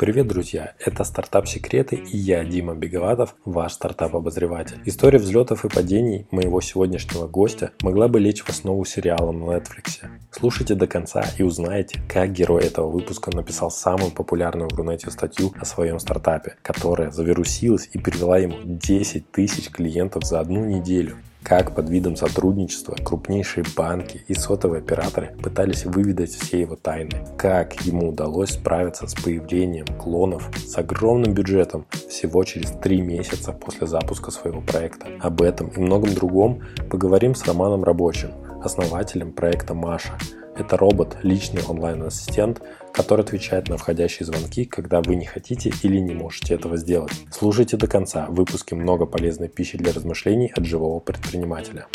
Привет, друзья! Это «Стартап Секреты» и я, Дима Беговатов, ваш стартап-обозреватель. История взлетов и падений моего сегодняшнего гостя могла бы лечь в основу сериала на Netflix. Слушайте до конца и узнаете, как герой этого выпуска написал самую популярную в Рунете статью о своем стартапе, которая завирусилась и привела ему 10 тысяч клиентов за одну неделю как под видом сотрудничества крупнейшие банки и сотовые операторы пытались выведать все его тайны, как ему удалось справиться с появлением клонов с огромным бюджетом всего через три месяца после запуска своего проекта. Об этом и многом другом поговорим с Романом Рабочим, основателем проекта Маша – это робот, личный онлайн-ассистент, который отвечает на входящие звонки, когда вы не хотите или не можете этого сделать. Слушайте до конца, в выпуске много полезной пищи для размышлений от живого предпринимателя.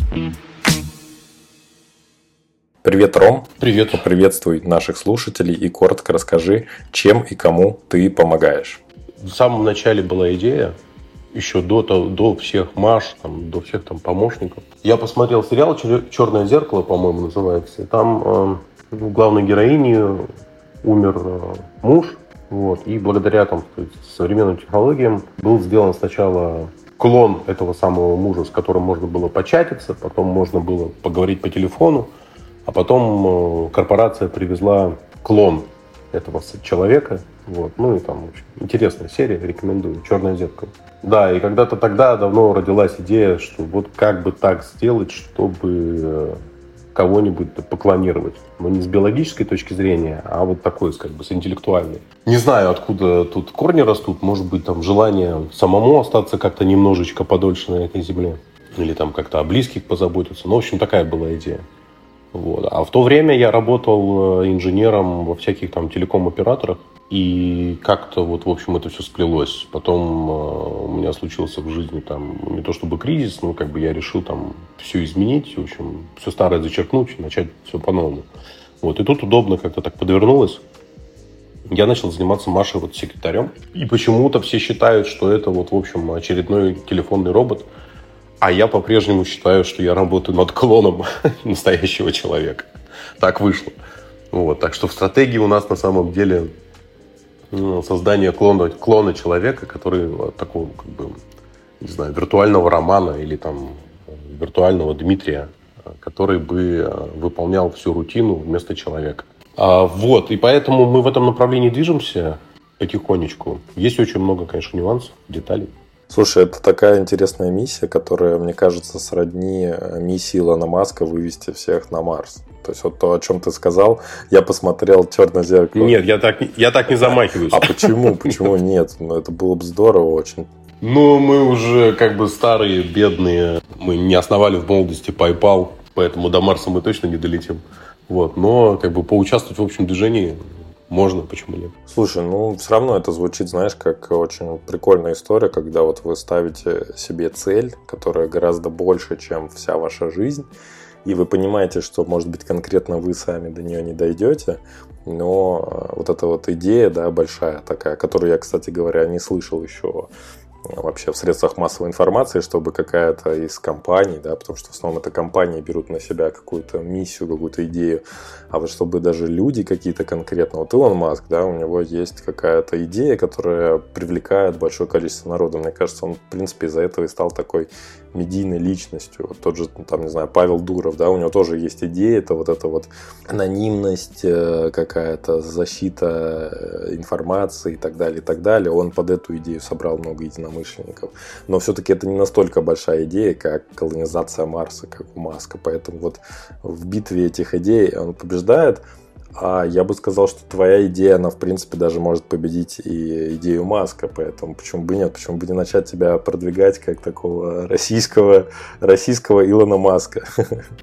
Привет, Ром. Привет. Приветствуй наших слушателей и коротко расскажи, чем и кому ты помогаешь. В самом начале была идея еще до, до всех Маш, там, до всех там помощников. Я посмотрел сериал «Черное зеркало», по-моему, называется. Там э, главной героиней умер э, муж, вот, и благодаря там, современным технологиям был сделан сначала клон этого самого мужа, с которым можно было початиться, потом можно было поговорить по телефону, а потом э, корпорация привезла клон этого человека. Вот. Ну и там очень интересная серия, рекомендую. Черное зеркало. Да, и когда-то тогда давно родилась идея, что вот как бы так сделать, чтобы э, кого-нибудь поклонировать. Но не с биологической точки зрения, а вот такой, как бы, с интеллектуальной. Не знаю, откуда тут корни растут. Может быть, там желание самому остаться как-то немножечко подольше на этой земле. Или там как-то о близких позаботиться. Ну, в общем, такая была идея. Вот. А в то время я работал э, инженером во всяких там телеком-операторах. И как-то вот, в общем, это все сплелось. Потом э, у меня случился в жизни там не то чтобы кризис, но как бы я решил там все изменить, в общем, все старое зачеркнуть, начать все по-новому. Вот. И тут удобно как-то так подвернулось. Я начал заниматься Машей вот секретарем. И почему-то все считают, что это вот, в общем, очередной телефонный робот – а я по-прежнему считаю, что я работаю над клоном настоящего человека. Так вышло. Вот, так что в стратегии у нас на самом деле ну, создание клона, клона человека, который вот, такого, как бы, не знаю, виртуального романа или там виртуального Дмитрия, который бы э, выполнял всю рутину вместо человека. А, вот, и поэтому мы в этом направлении движемся потихонечку. Есть очень много, конечно, нюансов, деталей. Слушай, это такая интересная миссия, которая, мне кажется, сродни э, миссии Илона Маска вывести всех на Марс. То есть вот то, о чем ты сказал, я посмотрел «Черное зеркало». Нет, я так, я так не замахиваюсь. А почему? Почему нет? Ну, это было бы здорово очень. Ну, мы уже как бы старые, бедные. Мы не основали в молодости PayPal, поэтому до Марса мы точно не долетим. Вот, но как бы поучаствовать в общем движении можно, почему нет? Слушай, ну все равно это звучит, знаешь, как очень прикольная история, когда вот вы ставите себе цель, которая гораздо больше, чем вся ваша жизнь, и вы понимаете, что, может быть, конкретно вы сами до нее не дойдете, но э, вот эта вот идея, да, большая такая, которую я, кстати говоря, не слышал еще вообще в средствах массовой информации, чтобы какая-то из компаний, да, потому что в основном это компании берут на себя какую-то миссию, какую-то идею, а вот чтобы даже люди какие-то конкретно, вот Илон Маск, да, у него есть какая-то идея, которая привлекает большое количество народа. Мне кажется, он, в принципе, из-за этого и стал такой медийной личностью. Вот тот же, там, не знаю, Павел Дуров, да, у него тоже есть идея, это вот эта вот анонимность э, какая-то, защита э, информации и так далее, и так далее. Он под эту идею собрал много единомышленников. Но все-таки это не настолько большая идея, как колонизация Марса, как у Маска. Поэтому вот в битве этих идей он побеждает. А я бы сказал, что твоя идея, она, в принципе, даже может победить и идею Маска, поэтому почему бы нет, почему бы не начать тебя продвигать как такого российского, российского Илона Маска.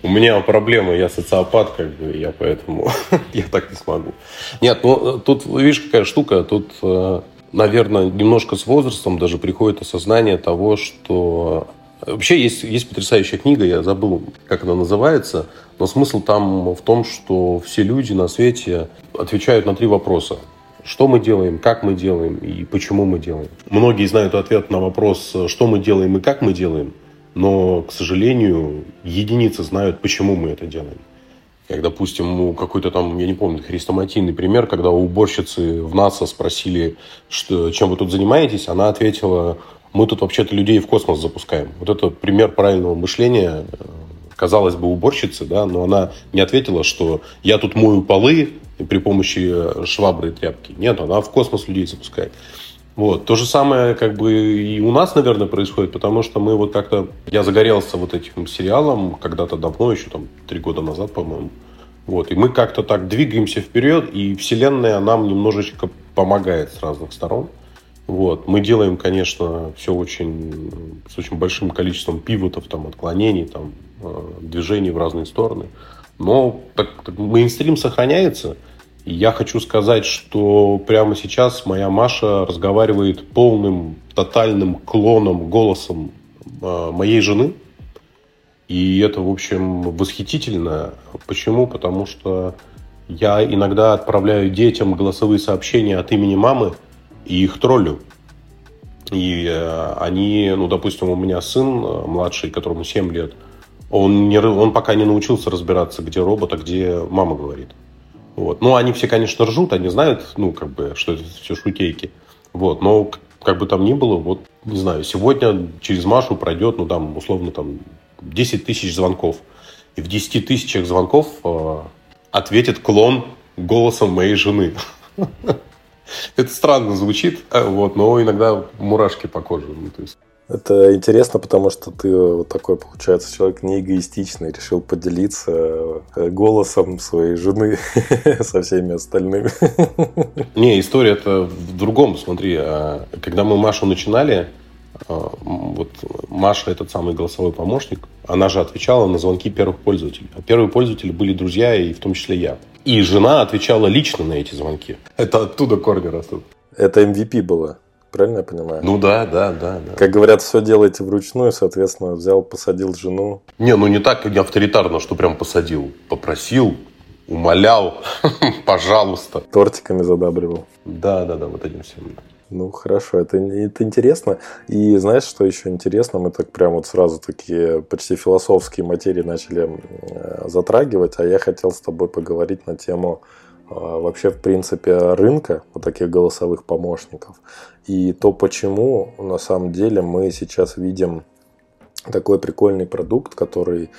У меня проблема, я социопат, как бы, я поэтому я так не смогу. Нет, ну, тут, видишь, какая штука, тут, э, наверное, немножко с возрастом даже приходит осознание того, что Вообще есть, есть потрясающая книга, я забыл, как она называется, но смысл там в том, что все люди на свете отвечают на три вопроса. Что мы делаем, как мы делаем и почему мы делаем. Многие знают ответ на вопрос, что мы делаем и как мы делаем, но, к сожалению, единицы знают, почему мы это делаем. Как, допустим, какой-то там, я не помню, хрестоматийный пример, когда у уборщицы в НАСА спросили, что, чем вы тут занимаетесь, она ответила, мы тут вообще-то людей в космос запускаем. Вот это пример правильного мышления, казалось бы, уборщицы, да, но она не ответила, что я тут мою полы при помощи швабры и тряпки. Нет, она в космос людей запускает. Вот. То же самое как бы и у нас, наверное, происходит, потому что мы вот как-то... Я загорелся вот этим сериалом когда-то давно, еще там три года назад, по-моему. Вот. И мы как-то так двигаемся вперед, и Вселенная нам немножечко помогает с разных сторон. Вот. Мы делаем, конечно, все очень, с очень большим количеством пивотов, там, отклонений, там, э, движений в разные стороны. Но так, так, мейнстрим сохраняется – я хочу сказать, что прямо сейчас моя Маша разговаривает полным, тотальным клоном, голосом э, моей жены. И это, в общем, восхитительно. Почему? Потому что я иногда отправляю детям голосовые сообщения от имени мамы и их троллю. И э, они, ну, допустим, у меня сын э, младший, которому 7 лет, он, не, он пока не научился разбираться, где робот, а где мама говорит. Вот. Ну, они все, конечно, ржут, они знают, ну, как бы, что это все шутейки. Вот. Но как бы там ни было, вот, не знаю, сегодня через Машу пройдет, ну, там, условно, там, 10 тысяч звонков. И в 10 тысячах звонков э, ответит клон голосом моей жены. Это странно звучит, э, вот, но иногда мурашки по коже. Ну, то есть... Это интересно, потому что ты вот такой, получается, человек не эгоистичный, решил поделиться э, голосом своей жены со всеми остальными. Не, история это в другом, смотри. А, когда мы Машу начинали, а, вот Маша, этот самый голосовой помощник, она же отвечала на звонки первых пользователей. А первые пользователи были друзья, и в том числе я. И жена отвечала лично на эти звонки. Это оттуда корни растут. Это MVP было. Правильно я понимаю? Ну да, да, да, да. Как говорят, все делаете вручную, соответственно, взял, посадил жену. Не, ну не так не авторитарно, что прям посадил. Попросил, умолял, пожалуйста. Тортиками задабривал. Да, да, да, вот этим всем. Ну, хорошо, это, это интересно. И знаешь, что еще интересно? Мы так прям вот сразу такие почти философские материи начали э, затрагивать, а я хотел с тобой поговорить на тему вообще, в принципе, рынка вот таких голосовых помощников. И то, почему на самом деле мы сейчас видим такой прикольный продукт, который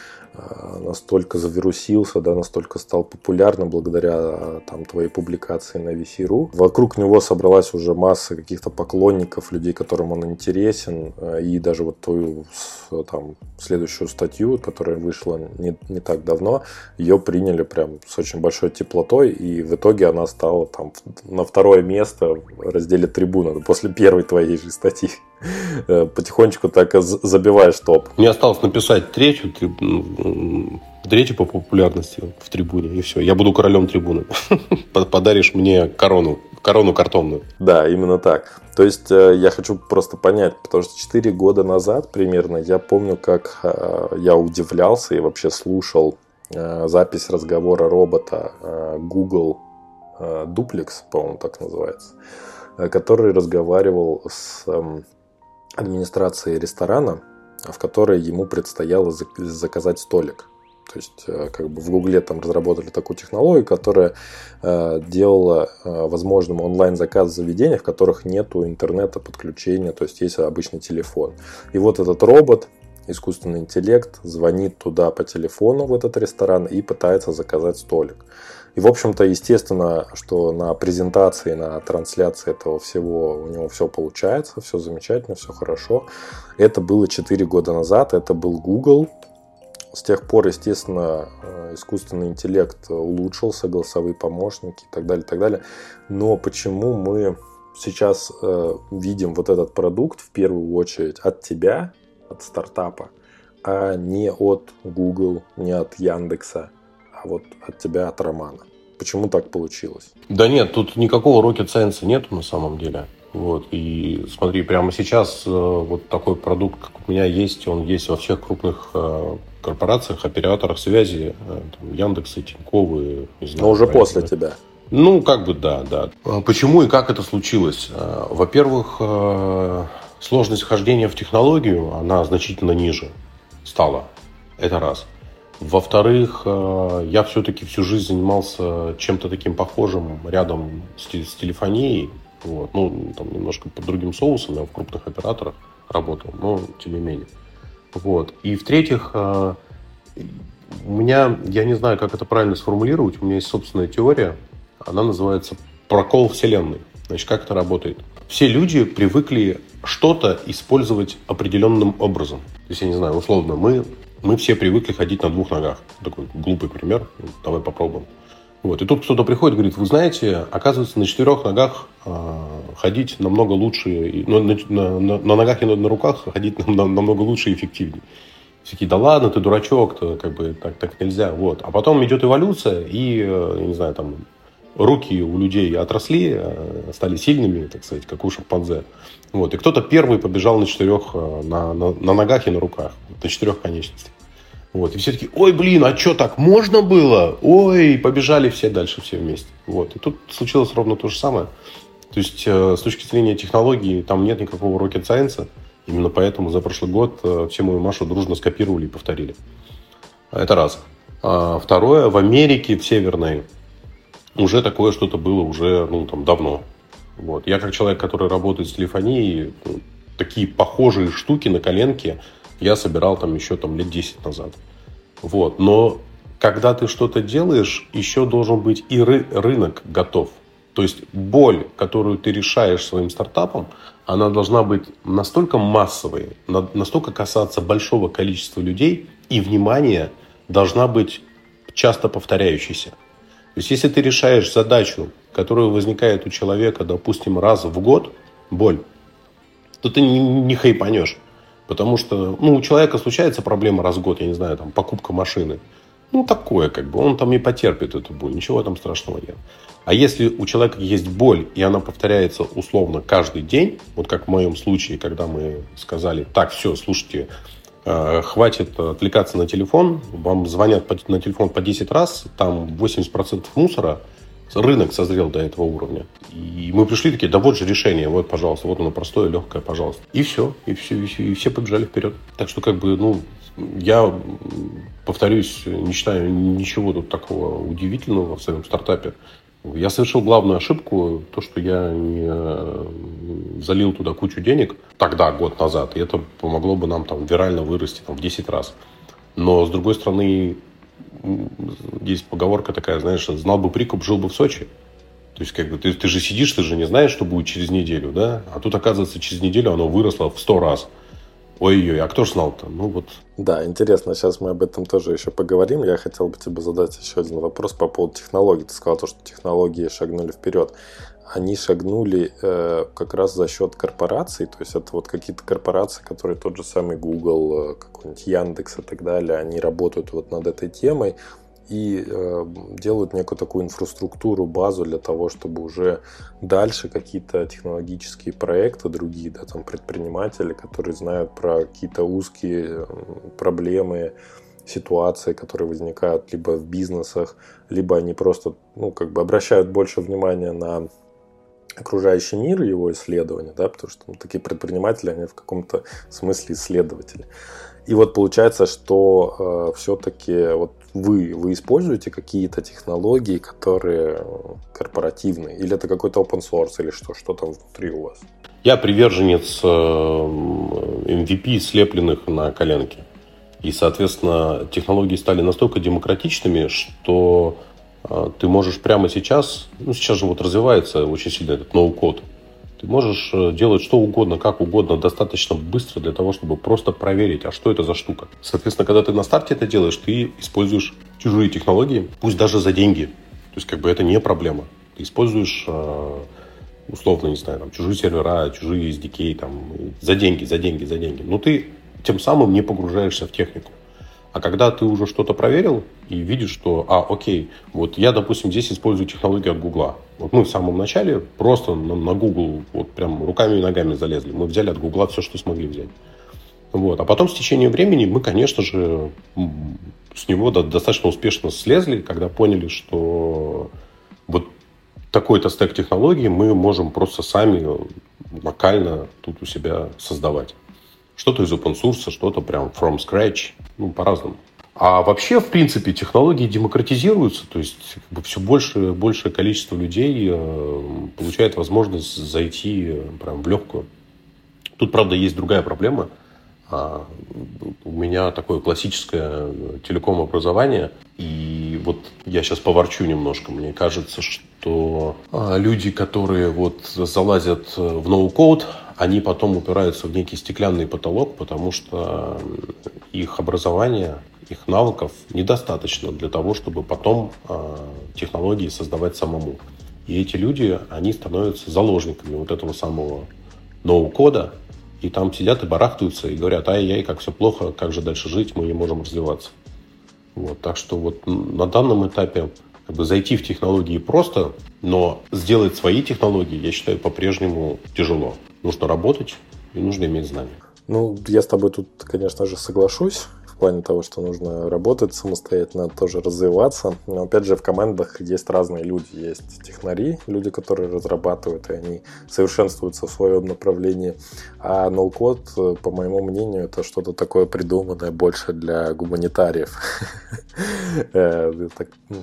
настолько завирусился, да, настолько стал популярным благодаря там, твоей публикации на VC.ru. Вокруг него собралась уже масса каких-то поклонников, людей, которым он интересен, э, и даже вот твою там, следующую статью, которая вышла не, не так давно, ее приняли прям с очень большой теплотой, и в итоге она стала там на второе место в разделе трибуна после первой твоей же статьи. Э, потихонечку так забиваешь топ. Мне осталось написать третью, третью по популярности в трибуне, и все. Я буду королем трибуны. Подаришь мне корону, корону картонную. Да, именно так. То есть э, я хочу просто понять, потому что 4 года назад примерно я помню, как э, я удивлялся и вообще слушал запись разговора робота Google Duplex, по-моему, так называется, который разговаривал с эм, администрации ресторана, в которой ему предстояло заказать столик. То есть, э, как бы в Гугле там разработали такую технологию, которая э, делала э, возможным онлайн-заказ в в которых нет интернета подключения, то есть есть обычный телефон. И вот этот робот, искусственный интеллект, звонит туда по телефону в этот ресторан и пытается заказать столик. И, в общем-то, естественно, что на презентации, на трансляции этого всего у него все получается, все замечательно, все хорошо. Это было 4 года назад, это был Google. С тех пор, естественно, э, искусственный интеллект улучшился, голосовые помощники и так далее, и так далее. Но почему мы сейчас э, видим вот этот продукт в первую очередь от тебя, от стартапа, а не от Google, не от Яндекса, а вот от тебя, от Романа. Почему так получилось? Да нет, тут никакого rocket science нету на самом деле. Вот, и смотри, прямо сейчас э, вот такой продукт, как у меня есть, он есть во всех крупных э, корпорациях, операторах связи, э, там, Яндексы, Тиньковы. Не знаю, Но уже после тебя. Ну, как бы да, да. А почему и как это случилось? Во-первых, сложность хождения в технологию, она значительно ниже стала. Это раз. Во-вторых, э, я все-таки всю жизнь занимался чем-то таким похожим рядом с, телефонией. Вот. Ну, там немножко под другим соусом, я в крупных операторах работал, но тем не менее. Вот. И в-третьих, э, у меня, я не знаю, как это правильно сформулировать, у меня есть собственная теория, она называется прокол Вселенной. Значит, как это работает? Все люди привыкли что-то использовать определенным образом. То есть, я не знаю, условно, мы, мы все привыкли ходить на двух ногах. Такой глупый пример. Давай попробуем. Вот. И тут кто-то приходит и говорит, вы знаете, оказывается, на четырех ногах э, ходить намного лучше, на, на, на, на ногах и на, на руках ходить нам, намного лучше и эффективнее. Все такие, да ладно, ты дурачок, то как бы так, так нельзя. Вот. А потом идет эволюция, и, э, не знаю, там руки у людей отросли, э, стали сильными, так сказать, как у шимпанзе. Вот. И кто-то первый побежал на четырех, э, на, на, на ногах и на руках, на четырех конечностях. Вот. И все таки ой, блин, а что, так можно было? Ой, побежали все дальше, все вместе. Вот. И тут случилось ровно то же самое. То есть, э, с точки зрения технологии, там нет никакого rocket science. Именно поэтому за прошлый год все мою Машу дружно скопировали и повторили. Это раз. А второе, в Америке, в Северной, уже такое что-то было уже ну, там, давно. Вот. Я как человек, который работает с телефонией, ну, такие похожие штуки на коленке я собирал там еще там, лет 10 назад. Вот. Но когда ты что-то делаешь, еще должен быть и ры- рынок готов. То есть боль, которую ты решаешь своим стартапом, она должна быть настолько массовой, настолько касаться большого количества людей, и внимание должна быть часто повторяющейся. То есть, если ты решаешь задачу, которая возникает у человека, допустим, раз в год, боль, то ты не, не хайпанешь. Потому что ну, у человека случается проблема раз в год, я не знаю, там, покупка машины. Ну, такое, как бы, он там и потерпит эту боль, ничего там страшного нет. А если у человека есть боль, и она повторяется условно каждый день, вот как в моем случае, когда мы сказали, так, все, слушайте, хватит отвлекаться на телефон, вам звонят на телефон по 10 раз, там 80% мусора, рынок созрел до этого уровня. И мы пришли такие, да вот же решение, вот, пожалуйста, вот оно простое, легкое, пожалуйста. И все, и все, и все, и все побежали вперед. Так что, как бы, ну, я, повторюсь, не считаю ничего тут такого удивительного в своем стартапе. Я совершил главную ошибку, то, что я не э, залил туда кучу денег тогда, год назад, и это помогло бы нам там вирально вырасти там, в 10 раз. Но, с другой стороны, есть поговорка такая, знаешь, знал бы прикуп, жил бы в Сочи. То есть, как бы, ты, ты же сидишь, ты же не знаешь, что будет через неделю, да? А тут, оказывается, через неделю оно выросло в 100 раз. Ой-ой, а кто ж знал-то? Ну вот. Да, интересно, сейчас мы об этом тоже еще поговорим. Я хотел бы тебе задать еще один вопрос по поводу технологий. Ты сказал то, что технологии шагнули вперед. Они шагнули э, как раз за счет корпораций, то есть это вот какие-то корпорации, которые тот же самый Google, э, какой-нибудь Яндекс и так далее, они работают вот над этой темой и э, делают некую такую инфраструктуру, базу для того, чтобы уже дальше какие-то технологические проекты другие, да, там предприниматели, которые знают про какие-то узкие проблемы, ситуации, которые возникают либо в бизнесах, либо они просто, ну, как бы обращают больше внимания на окружающий мир, его исследования, да, потому что ну, такие предприниматели, они в каком-то смысле исследователи. И вот получается, что э, все-таки вот вы, вы используете какие-то технологии, которые корпоративные? Или это какой-то open source, или что, что там внутри у вас? Я приверженец MVP, эм, слепленных на коленке. И, соответственно, технологии стали настолько демократичными, что э, ты можешь прямо сейчас, ну, сейчас же вот развивается очень сильно этот ноу-код, ты можешь э, делать что угодно, как угодно, достаточно быстро для того, чтобы просто проверить, а что это за штука. Соответственно, когда ты на старте это делаешь, ты используешь чужие технологии, пусть даже за деньги. То есть, как бы это не проблема. Ты используешь э, условно, не знаю, там, чужие сервера, чужие SDK, там, за деньги, за деньги, за деньги. Но ты тем самым не погружаешься в технику. А когда ты уже что-то проверил и видишь, что, а, окей, вот я, допустим, здесь использую технологию от Гугла. Вот мы в самом начале просто на, на Google вот прям руками и ногами залезли. Мы взяли от Гугла все, что смогли взять. Вот. А потом с течением времени мы, конечно же, с него достаточно успешно слезли, когда поняли, что вот такой-то стек технологий мы можем просто сами локально тут у себя создавать. Что-то из open source, что-то прям from scratch, ну, по-разному. А вообще, в принципе, технологии демократизируются, то есть как бы, все больше большее количество людей э, получает возможность зайти э, прям в легкую. Тут, правда, есть другая проблема. А, у меня такое классическое телеком-образование, и вот я сейчас поворчу немножко. Мне кажется, что а, люди, которые вот залазят в ноу-код, они потом упираются в некий стеклянный потолок, потому что их образование их навыков недостаточно для того, чтобы потом э, технологии создавать самому. И эти люди, они становятся заложниками вот этого самого ноу-кода, и там сидят и барахтаются, и говорят, ай-яй, как все плохо, как же дальше жить, мы не можем развиваться. Вот, так что вот на данном этапе как бы зайти в технологии просто, но сделать свои технологии, я считаю, по-прежнему тяжело. Нужно работать и нужно иметь знания. Ну, я с тобой тут, конечно же, соглашусь плане того, что нужно работать самостоятельно, тоже развиваться. Но опять же, в командах есть разные люди. Есть технари, люди, которые разрабатывают, и они совершенствуются в своем направлении. А ноу-код, по моему мнению, это что-то такое придуманное больше для гуманитариев. Э,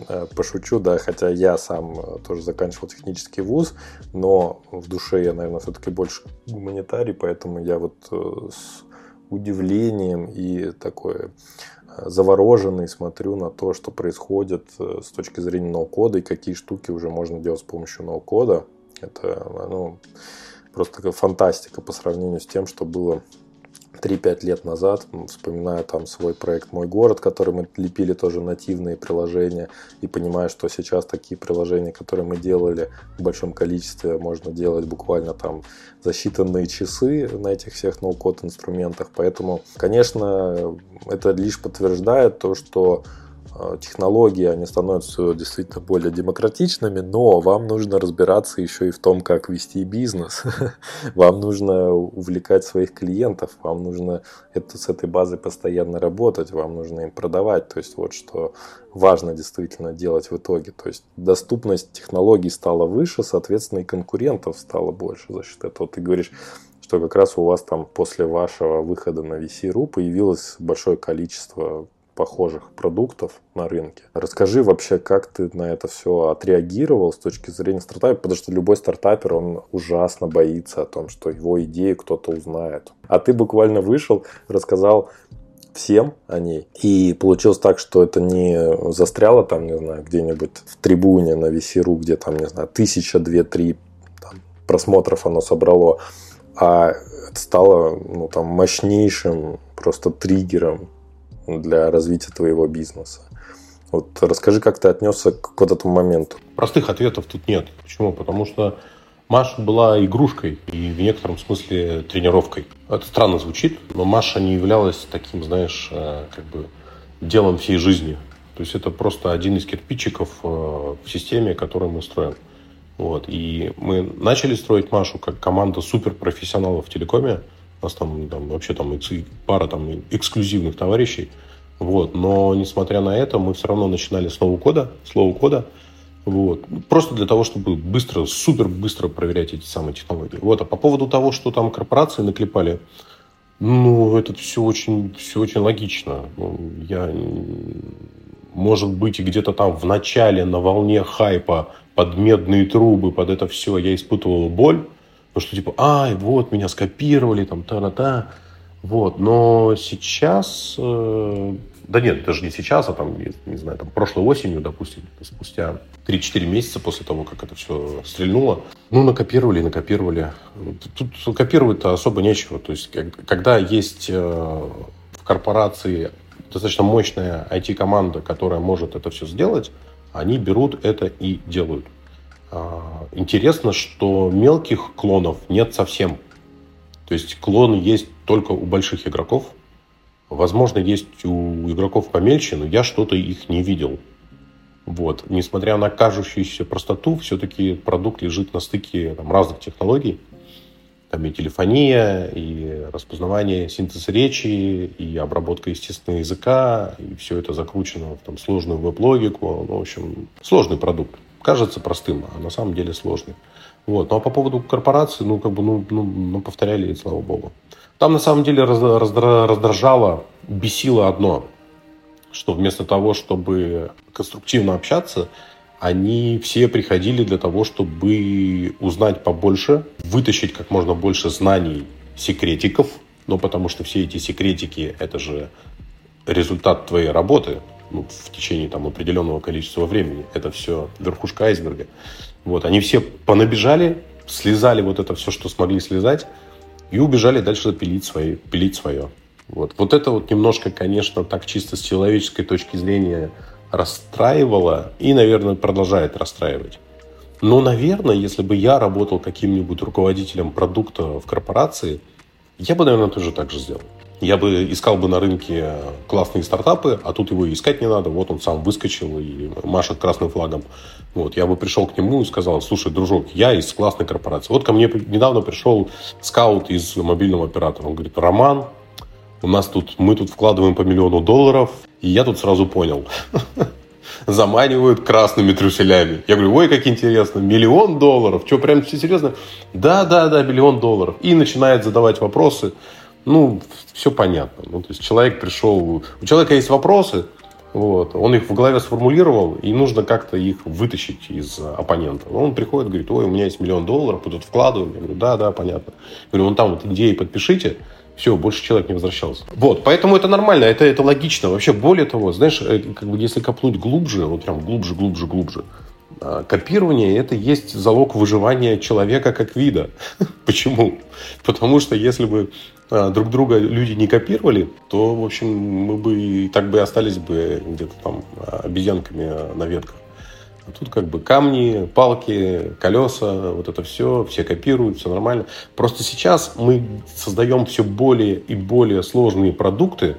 э, пошучу, да, хотя я сам тоже заканчивал технический вуз, но в душе я, наверное, все-таки больше гуманитарий, поэтому я вот э, удивлением и такой э, завороженный смотрю на то, что происходит э, с точки зрения ноу-кода и какие штуки уже можно делать с помощью ноу-кода. Это ну, просто фантастика по сравнению с тем, что было 3-5 лет назад, вспоминаю там свой проект «Мой город», который мы лепили тоже нативные приложения, и понимаю, что сейчас такие приложения, которые мы делали в большом количестве, можно делать буквально там за считанные часы на этих всех ноу-код инструментах. Поэтому, конечно, это лишь подтверждает то, что технологии, они становятся действительно более демократичными, но вам нужно разбираться еще и в том, как вести бизнес. Вам нужно увлекать своих клиентов, вам нужно это, с этой базой постоянно работать, вам нужно им продавать. То есть вот что важно действительно делать в итоге. То есть доступность технологий стала выше, соответственно, и конкурентов стало больше за счет этого. Ты говоришь, что как раз у вас там после вашего выхода на VC.ru появилось большое количество похожих продуктов на рынке. Расскажи вообще, как ты на это все отреагировал с точки зрения стартапа, потому что любой стартапер, он ужасно боится о том, что его идею кто-то узнает. А ты буквально вышел, рассказал всем о ней. И получилось так, что это не застряло там, не знаю, где-нибудь в трибуне на VC.ru, где там, не знаю, тысяча, две, три там, просмотров оно собрало, а это стало ну, там, мощнейшим просто триггером для развития твоего бизнеса. Вот расскажи, как ты отнесся к вот этому моменту. Простых ответов тут нет. Почему? Потому что Маша была игрушкой и в некотором смысле тренировкой. Это странно звучит, но Маша не являлась таким, знаешь, э, как бы делом всей жизни. То есть это просто один из кирпичиков э, в системе, которую мы строим. Вот. И мы начали строить Машу как команда суперпрофессионалов в телекоме. У нас там, там вообще там пара там эксклюзивных товарищей. Вот. Но, несмотря на это, мы все равно начинали с нового кода, с кода. Вот. Просто для того, чтобы быстро, супер быстро проверять эти самые технологии. Вот. А по поводу того, что там корпорации наклепали, ну, это все очень, все очень логично. Ну, я, может быть, где-то там в начале на волне хайпа под медные трубы, под это все я испытывал боль, ну, что типа, ай, вот, меня скопировали, там, та-та-та. Вот, но сейчас, э, да нет, даже не сейчас, а там, не знаю, там прошлой осенью, допустим, спустя 3-4 месяца после того, как это все стрельнуло, ну, накопировали, накопировали. Тут копировать-то особо нечего. То есть, когда есть э, в корпорации достаточно мощная IT-команда, которая может это все сделать, они берут это и делают. А, интересно, что мелких клонов нет совсем. То есть клоны есть только у больших игроков. Возможно, есть у игроков помельче, но я что-то их не видел. Вот. Несмотря на кажущуюся простоту, все-таки продукт лежит на стыке там, разных технологий. Там и телефония, и распознавание, синтез речи, и обработка естественного языка, и все это закручено в там, сложную веб-логику. Ну, в общем, сложный продукт кажется простым, а на самом деле сложный. Вот. Ну а по поводу корпорации, ну, как бы, ну, ну, ну повторяли, и слава богу. Там на самом деле раздражало, бесило одно, что вместо того, чтобы конструктивно общаться, они все приходили для того, чтобы узнать побольше, вытащить как можно больше знаний секретиков, ну, потому что все эти секретики – это же результат твоей работы ну, в течение там, определенного количества времени. Это все верхушка айсберга. Вот, они все понабежали, слезали вот это все, что смогли слезать, и убежали дальше пилить, свои, пилить свое. Вот. вот это вот немножко, конечно, так чисто с человеческой точки зрения расстраивало и, наверное, продолжает расстраивать. Но, наверное, если бы я работал каким-нибудь руководителем продукта в корпорации, я бы, наверное, тоже так же сделал. Я бы искал бы на рынке классные стартапы, а тут его искать не надо. Вот он сам выскочил и машет красным флагом. Вот, я бы пришел к нему и сказал, слушай, дружок, я из классной корпорации. Вот ко мне недавно пришел скаут из мобильного оператора. Он говорит, Роман, у нас тут, мы тут вкладываем по миллиону долларов, и я тут сразу понял. Заманивают красными трюселями. Я говорю, ой, как интересно, миллион долларов. Что, прям все серьезно? Да, да, да, миллион долларов. И начинает задавать вопросы. Ну, все понятно. Ну, то есть человек пришел, у человека есть вопросы, вот. Он их в голове сформулировал, и нужно как-то их вытащить из оппонента. Он приходит, говорит, ой, у меня есть миллион долларов, мы тут вкладываем. Я говорю, да, да, понятно. Я говорю, вон там вот идеи подпишите, все, больше человек не возвращался. Вот, поэтому это нормально, это, это логично. Вообще, более того, знаешь, э, как бы если копнуть глубже, вот прям глубже, глубже, глубже, а, копирование – это есть залог выживания человека как вида. Почему? Потому что если бы друг друга люди не копировали, то, в общем, мы бы и так бы и остались бы где-то там обезьянками на ветках. А тут как бы камни, палки, колеса, вот это все, все копируют, все нормально. Просто сейчас мы создаем все более и более сложные продукты,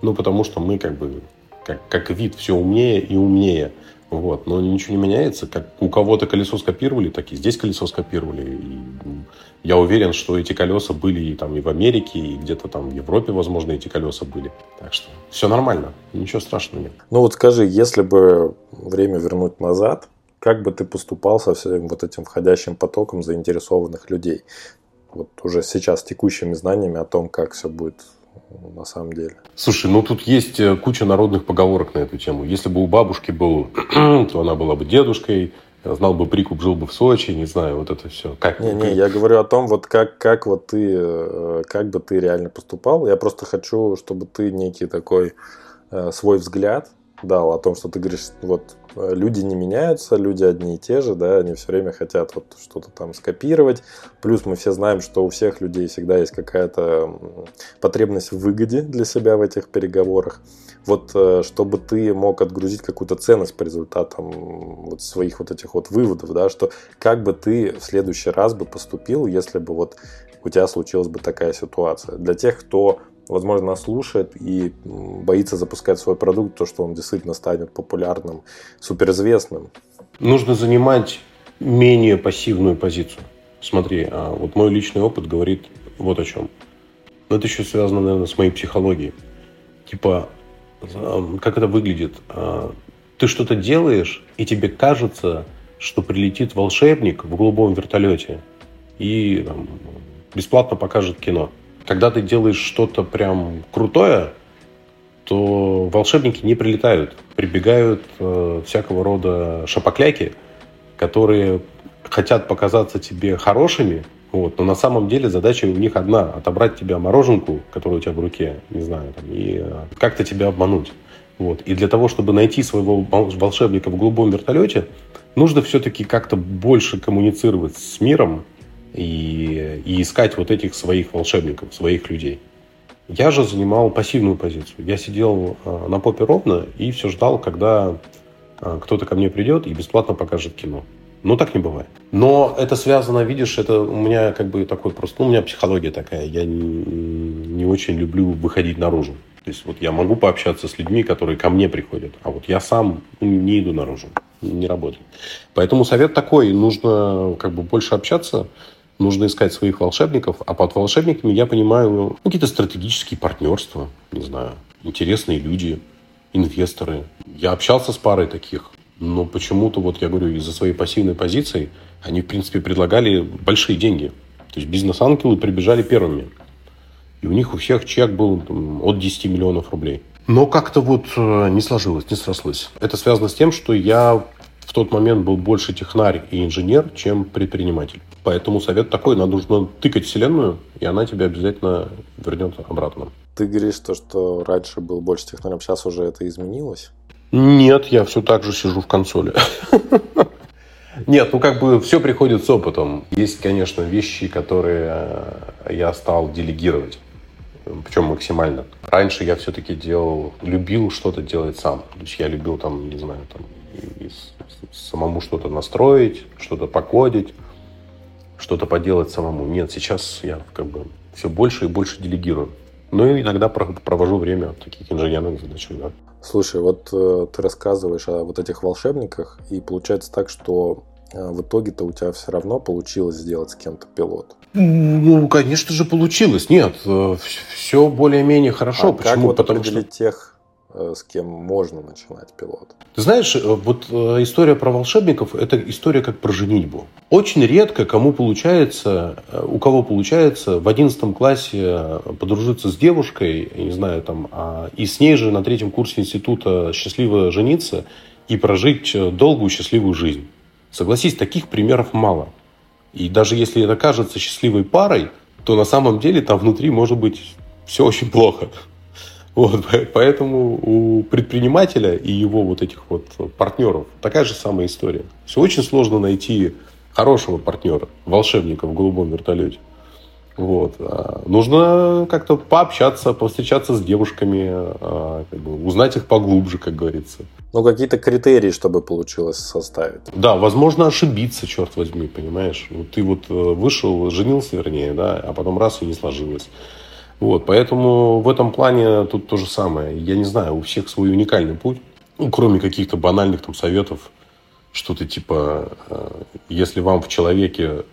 ну, потому что мы как бы как, как вид все умнее и умнее. Вот. Но ничего не меняется. Как у кого-то колесо скопировали, так и здесь колесо скопировали. И я уверен, что эти колеса были и, там, и в Америке, и где-то там в Европе, возможно, эти колеса были. Так что все нормально, ничего страшного нет. Ну вот скажи, если бы время вернуть назад, как бы ты поступал со всем вот этим входящим потоком заинтересованных людей? Вот уже сейчас текущими знаниями о том, как все будет на самом деле. Слушай, ну тут есть э, куча народных поговорок на эту тему. Если бы у бабушки был, то она была бы дедушкой, знал бы прикуп, жил бы в Сочи, не знаю, вот это все. Как? Не, не, я говорю о том, вот как, как вот ты, э, как бы ты реально поступал. Я просто хочу, чтобы ты некий такой э, свой взгляд дал о том, что ты говоришь, вот Э, люди не меняются, люди одни и те же, да, они все время хотят вот что-то там скопировать. Плюс мы все знаем, что у всех людей всегда есть какая-то потребность в выгоде для себя в этих переговорах. Вот э, чтобы ты мог отгрузить какую-то ценность по результатам вот своих вот этих вот выводов, да, что как бы ты в следующий раз бы поступил, если бы вот у тебя случилась бы такая ситуация. Для тех, кто возможно, нас слушает и боится запускать свой продукт, то, что он действительно станет популярным, суперизвестным. Нужно занимать менее пассивную позицию. Смотри, а вот мой личный опыт говорит вот о чем. Но это еще связано, наверное, с моей психологией. Типа, как это выглядит? А, ты что-то делаешь, и тебе кажется, что прилетит волшебник в голубом вертолете и там, бесплатно покажет кино когда ты делаешь что-то прям крутое, то волшебники не прилетают. Прибегают э, всякого рода шапокляки, которые хотят показаться тебе хорошими, вот, но на самом деле задача у них одна – отобрать тебя мороженку, которая у тебя в руке, не знаю, там, и э, как-то тебя обмануть. Вот. И для того, чтобы найти своего волшебника в голубом вертолете, нужно все-таки как-то больше коммуницировать с миром, и, и искать вот этих своих волшебников, своих людей. Я же занимал пассивную позицию. Я сидел э, на попе ровно и все ждал, когда э, кто-то ко мне придет и бесплатно покажет кино. Но так не бывает. Но это связано, видишь, это у меня как бы такой просто, ну, у меня психология такая. Я не, не очень люблю выходить наружу. То есть вот я могу пообщаться с людьми, которые ко мне приходят, а вот я сам не иду наружу, не работаю. Поэтому совет такой, нужно как бы больше общаться, нужно искать своих волшебников, а под волшебниками я понимаю ну, какие-то стратегические партнерства, не знаю, интересные люди, инвесторы. Я общался с парой таких, но почему-то, вот я говорю, из-за своей пассивной позиции они, в принципе, предлагали большие деньги. То есть бизнес-ангелы прибежали первыми. И у них у всех чек был там, от 10 миллионов рублей. Но как-то вот э, не сложилось, не срослось. Это связано с тем, что я в тот момент был больше технарь и инженер, чем предприниматель. Поэтому совет такой, надо нужно тыкать вселенную, и она тебя обязательно вернет обратно. Ты говоришь, то, что раньше был больше технарем, сейчас уже это изменилось? Нет, я все так же сижу в консоли. Нет, ну как бы все приходит с опытом. Есть, конечно, вещи, которые э, я стал делегировать. Причем максимально. Раньше я все-таки делал, любил что-то делать сам. То есть я любил там, не знаю, там самому что-то настроить, что-то покодить, что-то поделать самому. Нет, сейчас я как бы все больше и больше делегирую. Ну и иногда провожу время в таких инженерных задачах, да. Слушай, вот э, ты рассказываешь о вот этих волшебниках, и получается так, что э, в итоге-то у тебя все равно получилось сделать с кем-то пилот. Ну, конечно же, получилось. Нет, э, все более-менее хорошо. А Почему? Как вот Потому что тех с кем можно начинать пилот. Ты знаешь, э, вот э, история про волшебников – это история как про женитьбу. Очень редко кому получается, у кого получается в одиннадцатом классе подружиться с девушкой, я не знаю, там, а, и с ней же на третьем курсе института счастливо жениться и прожить долгую счастливую жизнь. Согласись, таких примеров мало. И даже если это кажется счастливой парой, то на самом деле там внутри может быть все очень плохо. Вот, поэтому у предпринимателя и его вот этих вот партнеров такая же самая история. Все очень сложно найти хорошего партнера, волшебника в голубом вертолете. Вот. А нужно как-то пообщаться, повстречаться с девушками, а, как бы, узнать их поглубже, как говорится. Ну, какие-то критерии, чтобы получилось составить. Да, возможно, ошибиться, черт возьми, понимаешь. Вот ты вот э, вышел, женился, вернее, да, а потом раз и не сложилось. Вот, поэтому в этом плане тут то же самое. Я не знаю, у всех свой уникальный путь. Ну, кроме каких-то банальных там советов, что-то типа, э, если вам в человеке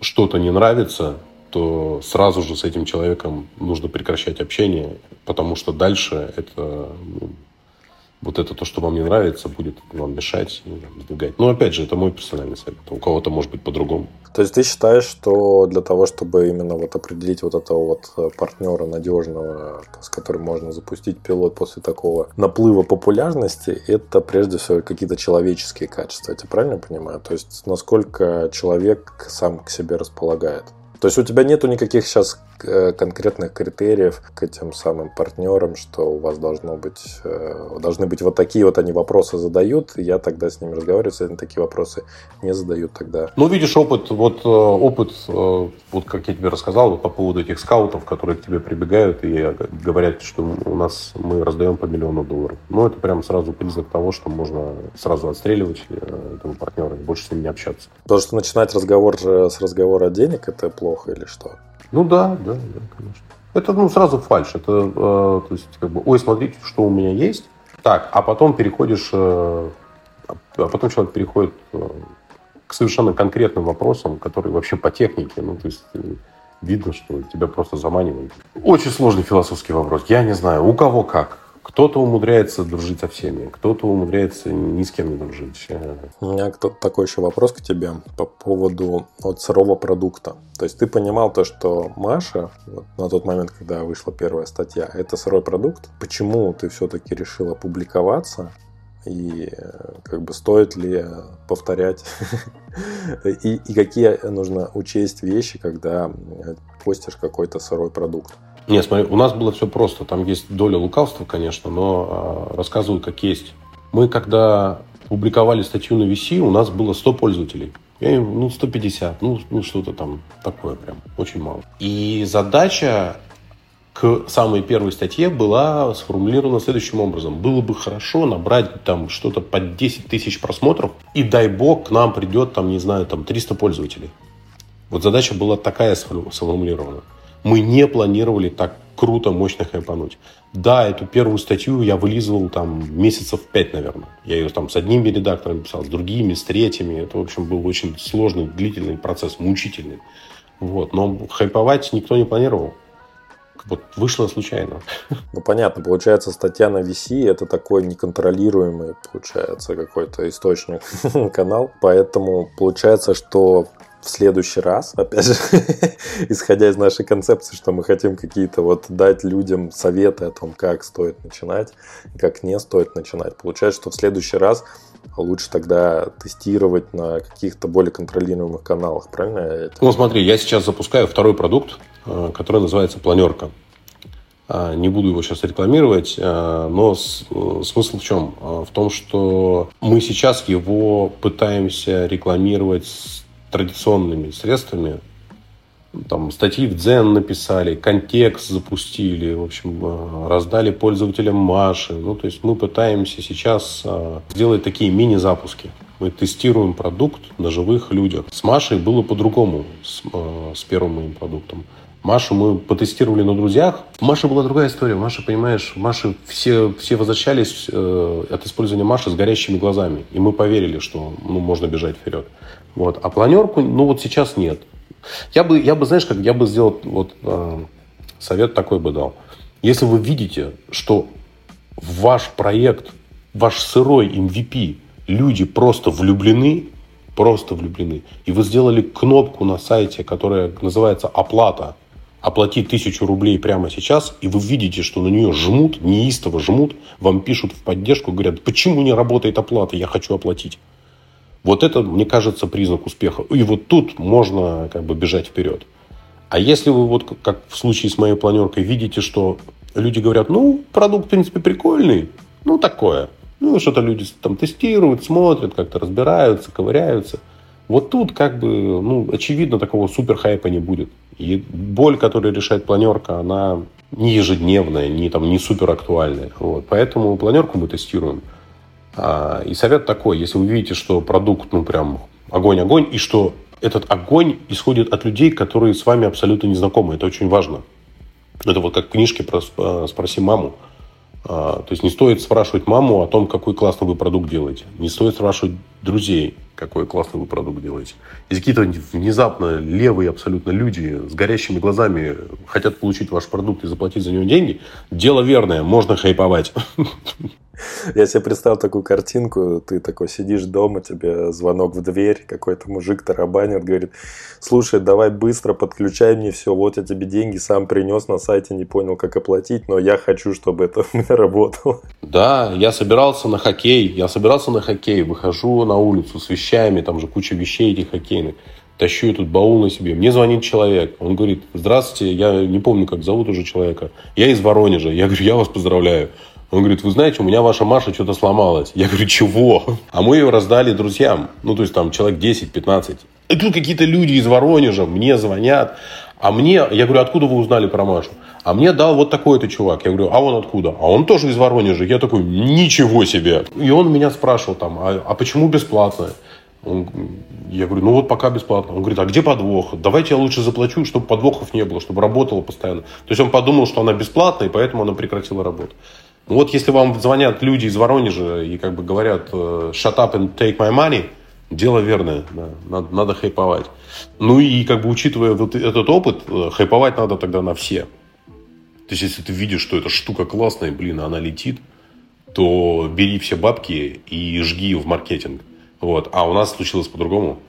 что-то не нравится, то сразу же с этим человеком нужно прекращать общение, потому что дальше это ну, вот это то, что вам не нравится, будет вам мешать и сдвигать. Но опять же, это мой персональный совет. У кого-то может быть по-другому. То есть ты считаешь, что для того, чтобы именно вот определить вот этого вот э, партнера надежного, с которым можно запустить пилот после такого наплыва популярности, это прежде всего какие-то человеческие качества. Я тебя правильно понимаю? То есть насколько человек сам к себе располагает? То есть у тебя нету никаких сейчас конкретных критериев к этим самым партнерам, что у вас должно быть, э, должны быть вот такие вот они вопросы задают, и я тогда с ними разговариваю, если они такие вопросы не задают тогда. Ну, видишь, опыт, вот э, опыт, вот как я тебе рассказал, вот по поводу этих скаутов, которые к тебе прибегают и говорят, что у нас мы раздаем по миллиону долларов. Ну, это прям сразу признак того, что можно сразу отстреливать этого партнера и больше с ним не общаться. Потому что начинать разговор с разговора денег, это плохо или что? Ну да, да, да, конечно. Это ну, сразу фальш. Это, э, то есть, как бы, ой, смотрите, что у меня есть. Так, а потом переходишь, э, а потом человек переходит э, к совершенно конкретным вопросам, которые вообще по технике. Ну, то есть, э, видно, что тебя просто заманивают. Очень сложный философский вопрос. Я не знаю, у кого как. Кто-то умудряется дружить со всеми, кто-то умудряется ни с кем не дружить. У меня такой еще вопрос к тебе по поводу вот сырого продукта. То есть ты понимал то, что Маша вот, на тот момент, когда вышла первая статья, это сырой продукт. Почему ты все-таки решила публиковаться? И как бы стоит ли повторять и, и какие нужно учесть вещи, когда постишь какой-то сырой продукт. Нет, смотри, у нас было все просто. Там есть доля лукавства, конечно, но э, рассказываю как есть. Мы, когда публиковали статью на VC, у нас было 100 пользователей. Я, ну, 150, ну, ну, что-то там такое прям, очень мало. И задача к самой первой статье была сформулирована следующим образом. Было бы хорошо набрать там что-то под 10 тысяч просмотров, и дай бог к нам придет там, не знаю, там 300 пользователей. Вот задача была такая сформулирована мы не планировали так круто, мощно хайпануть. Да, эту первую статью я вылизывал там месяцев пять, наверное. Я ее там с одними редакторами писал, с другими, с третьими. Это, в общем, был очень сложный, длительный процесс, мучительный. Вот. Но хайповать никто не планировал. Вот вышло случайно. Ну, понятно. Получается, статья на VC – это такой неконтролируемый, получается, какой-то источник канал. Поэтому получается, что в следующий раз, опять же, исходя из нашей концепции, что мы хотим какие-то вот дать людям советы о том, как стоит начинать, как не стоит начинать. Получается, что в следующий раз лучше тогда тестировать на каких-то более контролируемых каналах, правильно? Ну, смотри, я сейчас запускаю второй продукт, э, который называется «Планерка». А, не буду его сейчас рекламировать, э, но э, смысл в чем? В том, что мы сейчас его пытаемся рекламировать традиционными средствами, там статьи в Дзен написали, контекст запустили, в общем, э, раздали пользователям Маши. Ну, то есть мы пытаемся сейчас э, сделать такие мини-запуски. Мы тестируем продукт на живых людях. С Машей было по-другому, с, э, с первым моим продуктом. Машу мы потестировали на друзьях. Маша была другая история. Маша, понимаешь, Маши все, все возвращались э, от использования Маши с горящими глазами. И мы поверили, что ну, можно бежать вперед. Вот. А планерку, ну вот сейчас нет. Я бы, я бы, знаешь, как я бы сделал, вот э, совет такой бы дал. Если вы видите, что ваш проект, ваш сырой MVP люди просто влюблены, просто влюблены, и вы сделали кнопку на сайте, которая называется «Оплата», оплати тысячу рублей прямо сейчас, и вы видите, что на нее жмут, неистово жмут, вам пишут в поддержку, говорят, почему не работает оплата, я хочу оплатить. Вот это, мне кажется, признак успеха. И вот тут можно как бы бежать вперед. А если вы вот как в случае с моей планеркой видите, что люди говорят, ну, продукт, в принципе, прикольный, ну, такое. Ну, что-то люди там тестируют, смотрят, как-то разбираются, ковыряются. Вот тут как бы, ну, очевидно, такого супер хайпа не будет. И боль, которую решает планерка, она не ежедневная, не, там, не супер актуальная. Вот. Поэтому планерку мы тестируем. А, и совет такой, если вы видите, что продукт, ну, прям огонь-огонь, и что этот огонь исходит от людей, которые с вами абсолютно не знакомы. Это очень важно. Это вот как в книжке про а, «Спроси маму». А, то есть не стоит спрашивать маму о том, какой классный вы продукт делаете. Не стоит спрашивать друзей, какой классный вы продукт делаете. Если какие-то внезапно левые абсолютно люди с горящими глазами хотят получить ваш продукт и заплатить за него деньги, дело верное, можно хайповать. Я себе представил такую картинку, ты такой сидишь дома, тебе звонок в дверь, какой-то мужик тарабанит, говорит, слушай, давай быстро подключай мне все, вот я тебе деньги сам принес, на сайте не понял, как оплатить, но я хочу, чтобы это у меня работало. Да, я собирался на хоккей, я собирался на хоккей, выхожу на улицу с вещами, там же куча вещей этих хоккейных, тащу этот баул на себе. Мне звонит человек, он говорит, здравствуйте, я не помню, как зовут уже человека, я из Воронежа, я говорю, я вас поздравляю. Он говорит, вы знаете, у меня ваша Маша что-то сломалась. Я говорю, чего? А мы ее раздали друзьям. Ну, то есть там человек 10-15. И тут какие-то люди из Воронежа мне звонят. А мне, я говорю, откуда вы узнали про Машу? А мне дал вот такой-то чувак. Я говорю, а он откуда? А он тоже из Воронежа. Я такой, ничего себе. И он меня спрашивал там, а, а почему бесплатно? Он, я говорю, ну вот пока бесплатно. Он говорит, а где подвох? Давайте я лучше заплачу, чтобы подвохов не было, чтобы работала постоянно. То есть он подумал, что она бесплатная, и поэтому она прекратила работу. Вот если вам звонят люди из Воронежа и как бы говорят э, «shut up and take my money», дело верное, да, надо, надо хайповать. Ну и как бы учитывая вот этот опыт, э, хайповать надо тогда на все. То есть если ты видишь, что эта штука классная, блин, она летит, то бери все бабки и жги в маркетинг. Вот. А у нас случилось по-другому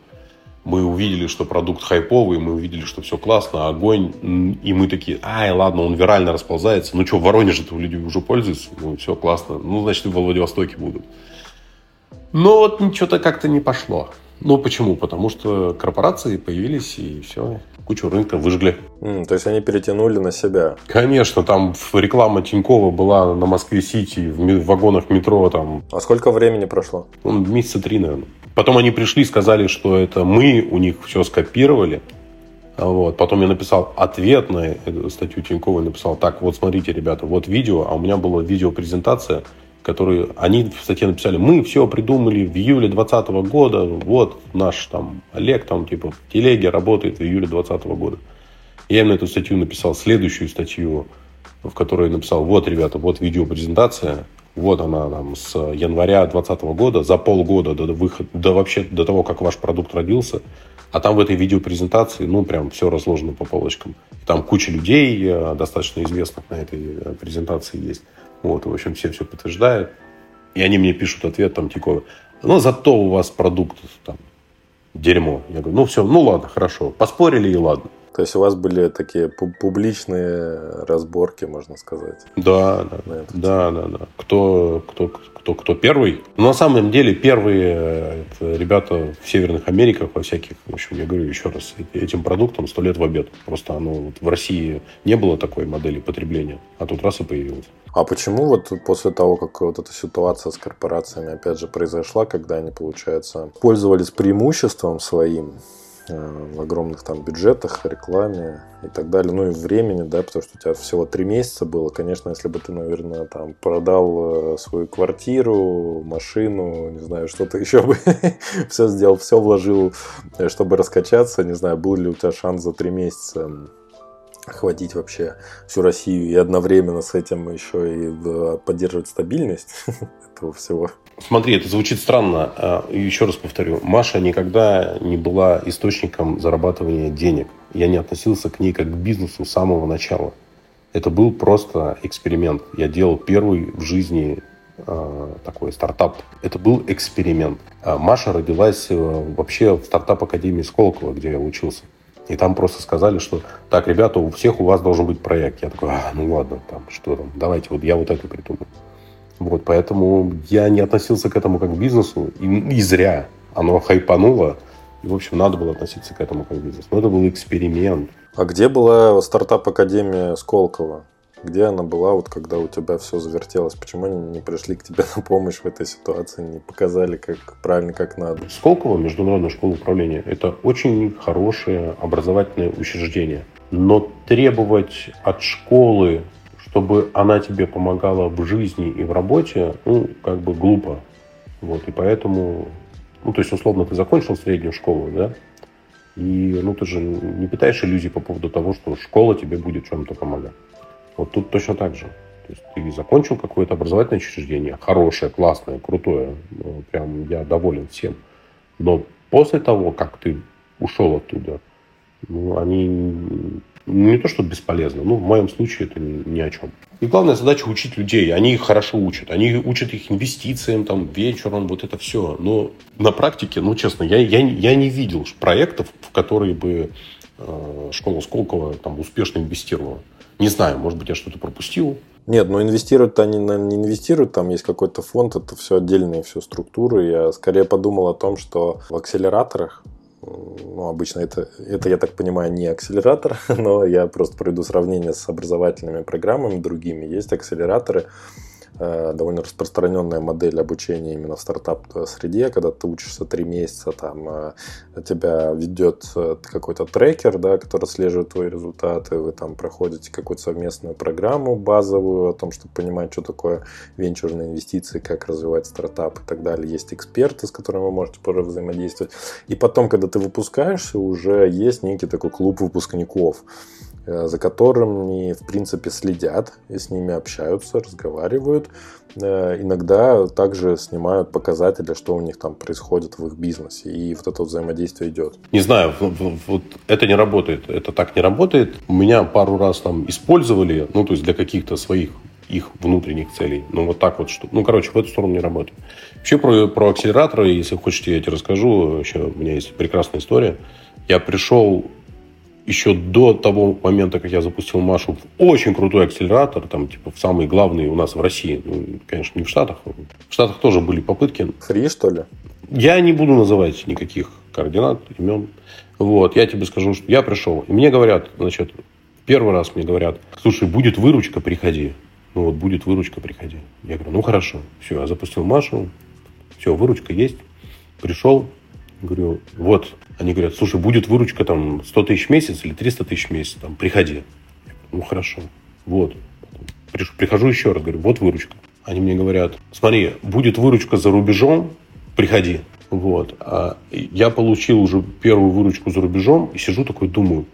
мы увидели, что продукт хайповый, мы увидели, что все классно, огонь, и мы такие, ай, ладно, он вирально расползается, ну что, в Воронеже-то люди уже пользуются, ну все классно, ну значит и в Владивостоке будут. Но вот ничего-то как-то не пошло. Ну почему? Потому что корпорации появились и все, кучу рынка выжгли. Mm, то есть они перетянули на себя. Конечно, там реклама Тинькова была на Москве-Сити, в вагонах метро там. А сколько времени прошло? Ну, месяца три, наверное. Потом они пришли и сказали, что это мы у них все скопировали. Вот. Потом я написал ответ на эту статью Тинькова, написал, так, вот смотрите, ребята, вот видео, а у меня была видеопрезентация, которую они в статье написали, мы все придумали в июле 2020 года, вот наш там Олег там типа в телеге работает в июле 2020 года. Я им на эту статью написал следующую статью, в которой написал, вот, ребята, вот видеопрезентация, вот она там с января 2020 года, за полгода до выхода, до вообще до того, как ваш продукт родился. А там в этой видеопрезентации, ну, прям все разложено по полочкам. Там куча людей, э, достаточно известных на этой э, презентации есть. Вот, в общем, все все подтверждают. И они мне пишут ответ там, типа, ну, зато у вас продукт там дерьмо. Я говорю, ну все, ну ладно, хорошо. Поспорили и ладно. То есть у вас были такие публичные разборки, можно сказать. Да, да, да, да, да. Кто, кто, кто, кто первый? Но на самом деле первые ребята в Северных Америках, во всяких, в общем, я говорю еще раз, этим продуктом сто лет в обед. Просто оно вот в России не было такой модели потребления, а тут раз и появилось. А почему вот после того, как вот эта ситуация с корпорациями опять же произошла, когда они, получается, пользовались преимуществом своим, Э, в огромных там бюджетах, рекламе и так далее, ну и времени, да, потому что у тебя всего три месяца было, конечно, если бы ты, наверное, там продал э, свою квартиру, машину, не знаю, что-то еще бы, все сделал, все вложил, э, чтобы раскачаться, не знаю, был ли у тебя шанс за три месяца охватить вообще всю Россию и одновременно с этим еще и поддерживать стабильность этого всего. Смотри, это звучит странно. А, еще раз повторю. Маша никогда не была источником зарабатывания денег. Я не относился к ней как к бизнесу с самого начала. Это был просто эксперимент. Я делал первый в жизни э, такой стартап. Это был эксперимент. А Маша родилась э, вообще в стартап-академии Сколково, где я учился. И там просто сказали, что так, ребята, у всех у вас должен быть проект. Я такой, а, ну ладно, там, что там, давайте, вот я вот это придумаю. Вот, поэтому я не относился к этому как к бизнесу, и, и зря. Оно хайпануло, и, в общем, надо было относиться к этому как к бизнесу. Но это был эксперимент. А где была стартап-академия Сколково? Где она была, вот когда у тебя все завертелось? Почему они не пришли к тебе на помощь в этой ситуации, не показали, как правильно, как надо? Сколково, Международная школа управления, это очень хорошее образовательное учреждение. Но требовать от школы чтобы она тебе помогала в жизни и в работе, ну, как бы глупо. Вот, и поэтому, ну, то есть, условно, ты закончил среднюю школу, да, и, ну, ты же не питаешь иллюзий по поводу того, что школа тебе будет чем-то помогать. Вот тут точно так же. То есть ты закончил какое-то образовательное учреждение, хорошее, классное, крутое, ну, прям я доволен всем. Но после того, как ты ушел оттуда, ну, они не то, что бесполезно, но в моем случае это ни, о чем. И главная задача учить людей. Они их хорошо учат. Они учат их инвестициям, там, вечером, вот это все. Но на практике, ну, честно, я, я, я не видел проектов, в которые бы э, школа Сколково там успешно инвестировала. Не знаю, может быть, я что-то пропустил. Нет, но инвестируют они не инвестируют, там есть какой-то фонд, это все отдельные все структуры. Я скорее подумал о том, что в акселераторах ну, обычно это, это, я так понимаю, не акселератор, но я просто проведу сравнение с образовательными программами другими. Есть акселераторы, довольно распространенная модель обучения именно в стартап-среде, когда ты учишься три месяца, там э, тебя ведет э, какой-то трекер, да, который отслеживает твои результаты, вы там проходите какую-то совместную программу базовую о том, чтобы понимать, что такое венчурные инвестиции, как развивать стартап и так далее. Есть эксперты, с которыми вы можете взаимодействовать. И потом, когда ты выпускаешься, уже есть некий такой клуб выпускников, Э, за которыми, в принципе, следят и с ними общаются, разговаривают. Э, иногда также снимают показатели, что у них там происходит в их бизнесе. И вот это взаимодействие идет. Не знаю, вот это не работает. Это так не работает. Меня пару раз там использовали, ну, то есть для каких-то своих их внутренних целей. Ну, вот так вот, что... Ну, короче, в эту сторону не работает. Вообще про, про акселераторы, если хочете, я тебе расскажу. Еще у меня есть прекрасная история. Я пришел еще до того момента, как я запустил Машу, в очень крутой акселератор, там, типа, в самый главный у нас в России. Ну, конечно, не в Штатах. В Штатах тоже были попытки. Фри, что ли? Я не буду называть никаких координат, имен. Вот, я тебе скажу, что я пришел. И мне говорят, значит, первый раз мне говорят, слушай, будет выручка, приходи. Ну вот, будет выручка, приходи. Я говорю, ну хорошо. Все, я запустил Машу. Все, выручка есть. Пришел, говорю, вот, они говорят, слушай, будет выручка там 100 тысяч в месяц или 300 тысяч в месяц, там, приходи. Ну, хорошо. Вот. Прихожу еще раз, говорю, вот выручка. Они мне говорят, смотри, будет выручка за рубежом, приходи. Вот. А я получил уже первую выручку за рубежом и сижу такой, думаю,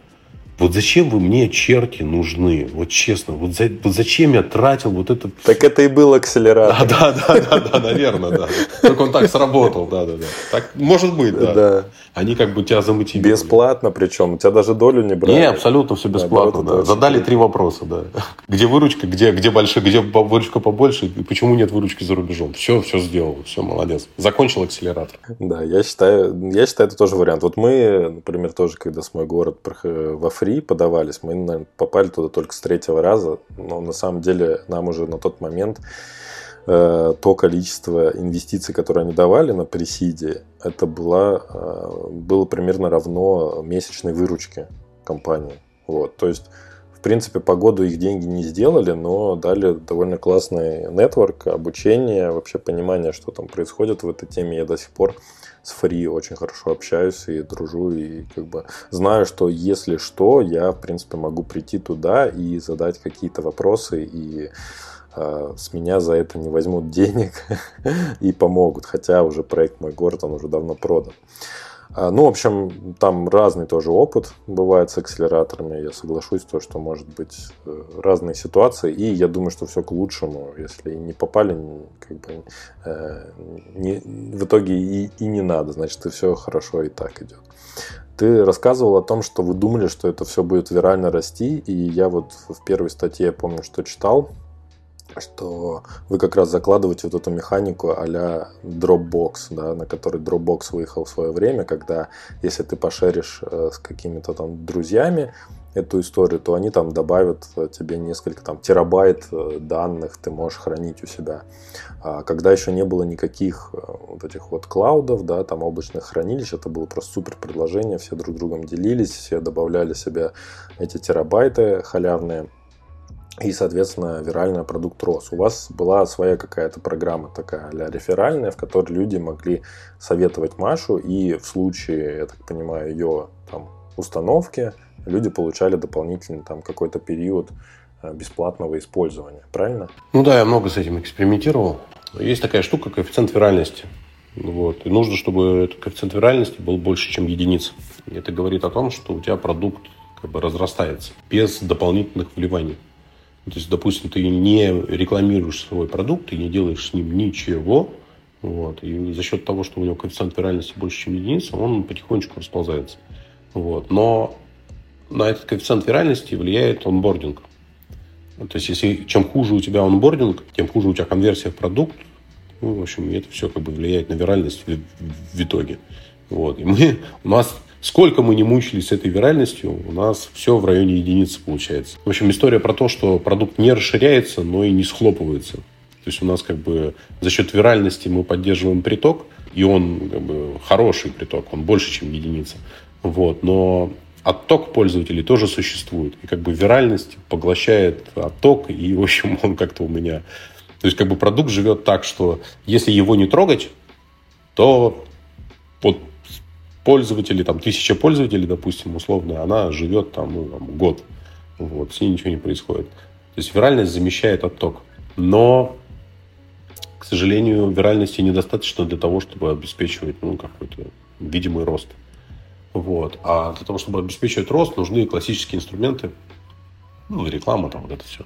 Вот зачем вы мне, черти, нужны? Вот честно, вот, за, вот зачем я тратил вот это... Так это и был акселератор. Да, да, да, да, да наверное, да. Только он так сработал, да, да, да. Так, может быть, да. да. Они как бы тебя замотивировали. Бесплатно причем, у тебя даже долю не брали. Не, абсолютно все бесплатно, да. да. Задали три вопроса, да. Где выручка, где, где большая, где выручка побольше, и почему нет выручки за рубежом. Все, все сделал, все, молодец. Закончил акселератор. Да, я считаю, я считаю, это тоже вариант. Вот мы, например, тоже, когда с мой город во фри подавались, мы, наверное, попали туда только с третьего раза, но на самом деле нам уже на тот момент э, то количество инвестиций, которые они давали на пресиде, это было, э, было примерно равно месячной выручке компании. Вот, то есть в принципе, по году их деньги не сделали, но дали довольно классный нетворк, обучение, вообще понимание, что там происходит в этой теме. Я до сих пор с Фри очень хорошо общаюсь и дружу, и как бы знаю, что если что, я, в принципе, могу прийти туда и задать какие-то вопросы, и э, с меня за это не возьмут денег и помогут, хотя уже проект «Мой город», он уже давно продан. А, ну, в общем, там разный тоже опыт бывает с акселераторами. Я соглашусь, то, что может быть э, разные ситуации. И я думаю, что все к лучшему. Если не попали, как бы, э, не, в итоге и, и не надо. Значит, и все хорошо и так идет. Ты рассказывал о том, что вы думали, что это все будет вирально расти. И я вот в первой статье, я помню, что читал, что вы как раз закладываете вот эту механику а-ля Dropbox, да, на который Dropbox выехал в свое время, когда если ты пошеришь э, с какими-то там друзьями эту историю, то они там добавят э, тебе несколько там терабайт э, данных, ты можешь хранить у себя. А когда еще не было никаких вот этих вот клаудов, да, там облачных хранилищ, это было просто супер предложение, все друг другом делились, все добавляли себе эти терабайты халявные и, соответственно, виральный продукт рос. У вас была своя какая-то программа такая а реферальная, в которой люди могли советовать Машу, и в случае, я так понимаю, ее там, установки, люди получали дополнительный там какой-то период э, бесплатного использования, правильно? Ну да, я много с этим экспериментировал. Есть такая штука, коэффициент виральности. Вот. И нужно, чтобы этот коэффициент виральности был больше, чем единица. Это говорит о том, что у тебя продукт как бы разрастается без дополнительных вливаний. То есть, допустим, ты не рекламируешь свой продукт, ты не делаешь с ним ничего, вот, и за счет того, что у него коэффициент виральности больше, чем единица, он потихонечку расползается. Вот. Но на этот коэффициент виральности влияет онбординг. То есть, если чем хуже у тебя онбординг, тем хуже у тебя конверсия в продукт. Ну, в общем, это все как бы влияет на виральность в, в итоге. Вот. И мы, у нас Сколько мы не мучились с этой виральностью, у нас все в районе единицы получается. В общем, история про то, что продукт не расширяется, но и не схлопывается. То есть у нас как бы за счет виральности мы поддерживаем приток, и он как бы хороший приток, он больше, чем единица. Вот, но отток пользователей тоже существует. И как бы виральность поглощает отток, и, в общем, он как-то у меня... То есть как бы продукт живет так, что если его не трогать, то вот пользователей, там тысяча пользователей, допустим, условно, она живет там, ну, там год. Вот, с ней ничего не происходит. То есть виральность замещает отток. Но, к сожалению, виральности недостаточно для того, чтобы обеспечивать ну, какой-то видимый рост. Вот. А для того, чтобы обеспечивать рост, нужны классические инструменты. Ну, реклама, там вот это все.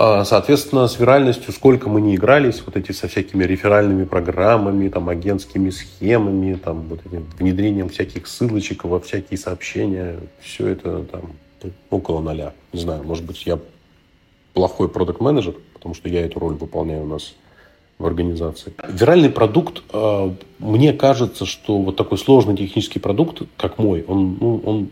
А, соответственно, с виральностью, сколько мы не игрались, вот эти со всякими реферальными программами, там, агентскими схемами, там, вот этим внедрением всяких ссылочек во всякие сообщения, все это там около ноля. Не знаю, может быть, я плохой продукт менеджер потому что я эту роль выполняю у нас в организации. Виральный продукт, а, мне кажется, что вот такой сложный технический продукт, как мой, он, ну, он,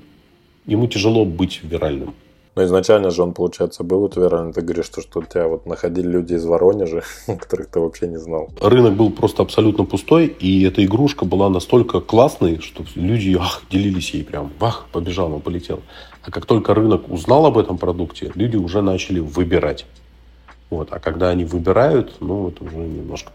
ему тяжело быть виральным. Но изначально же он, получается, был у ты говоришь, что, что у тебя вот находили люди из Воронежа, которых ты вообще не знал. Рынок был просто абсолютно пустой, и эта игрушка была настолько классной, что люди ах, делились ей прям. Вах, побежал, он полетел. А как только рынок узнал об этом продукте, люди уже начали выбирать. Вот. А когда они выбирают, ну, это уже немножко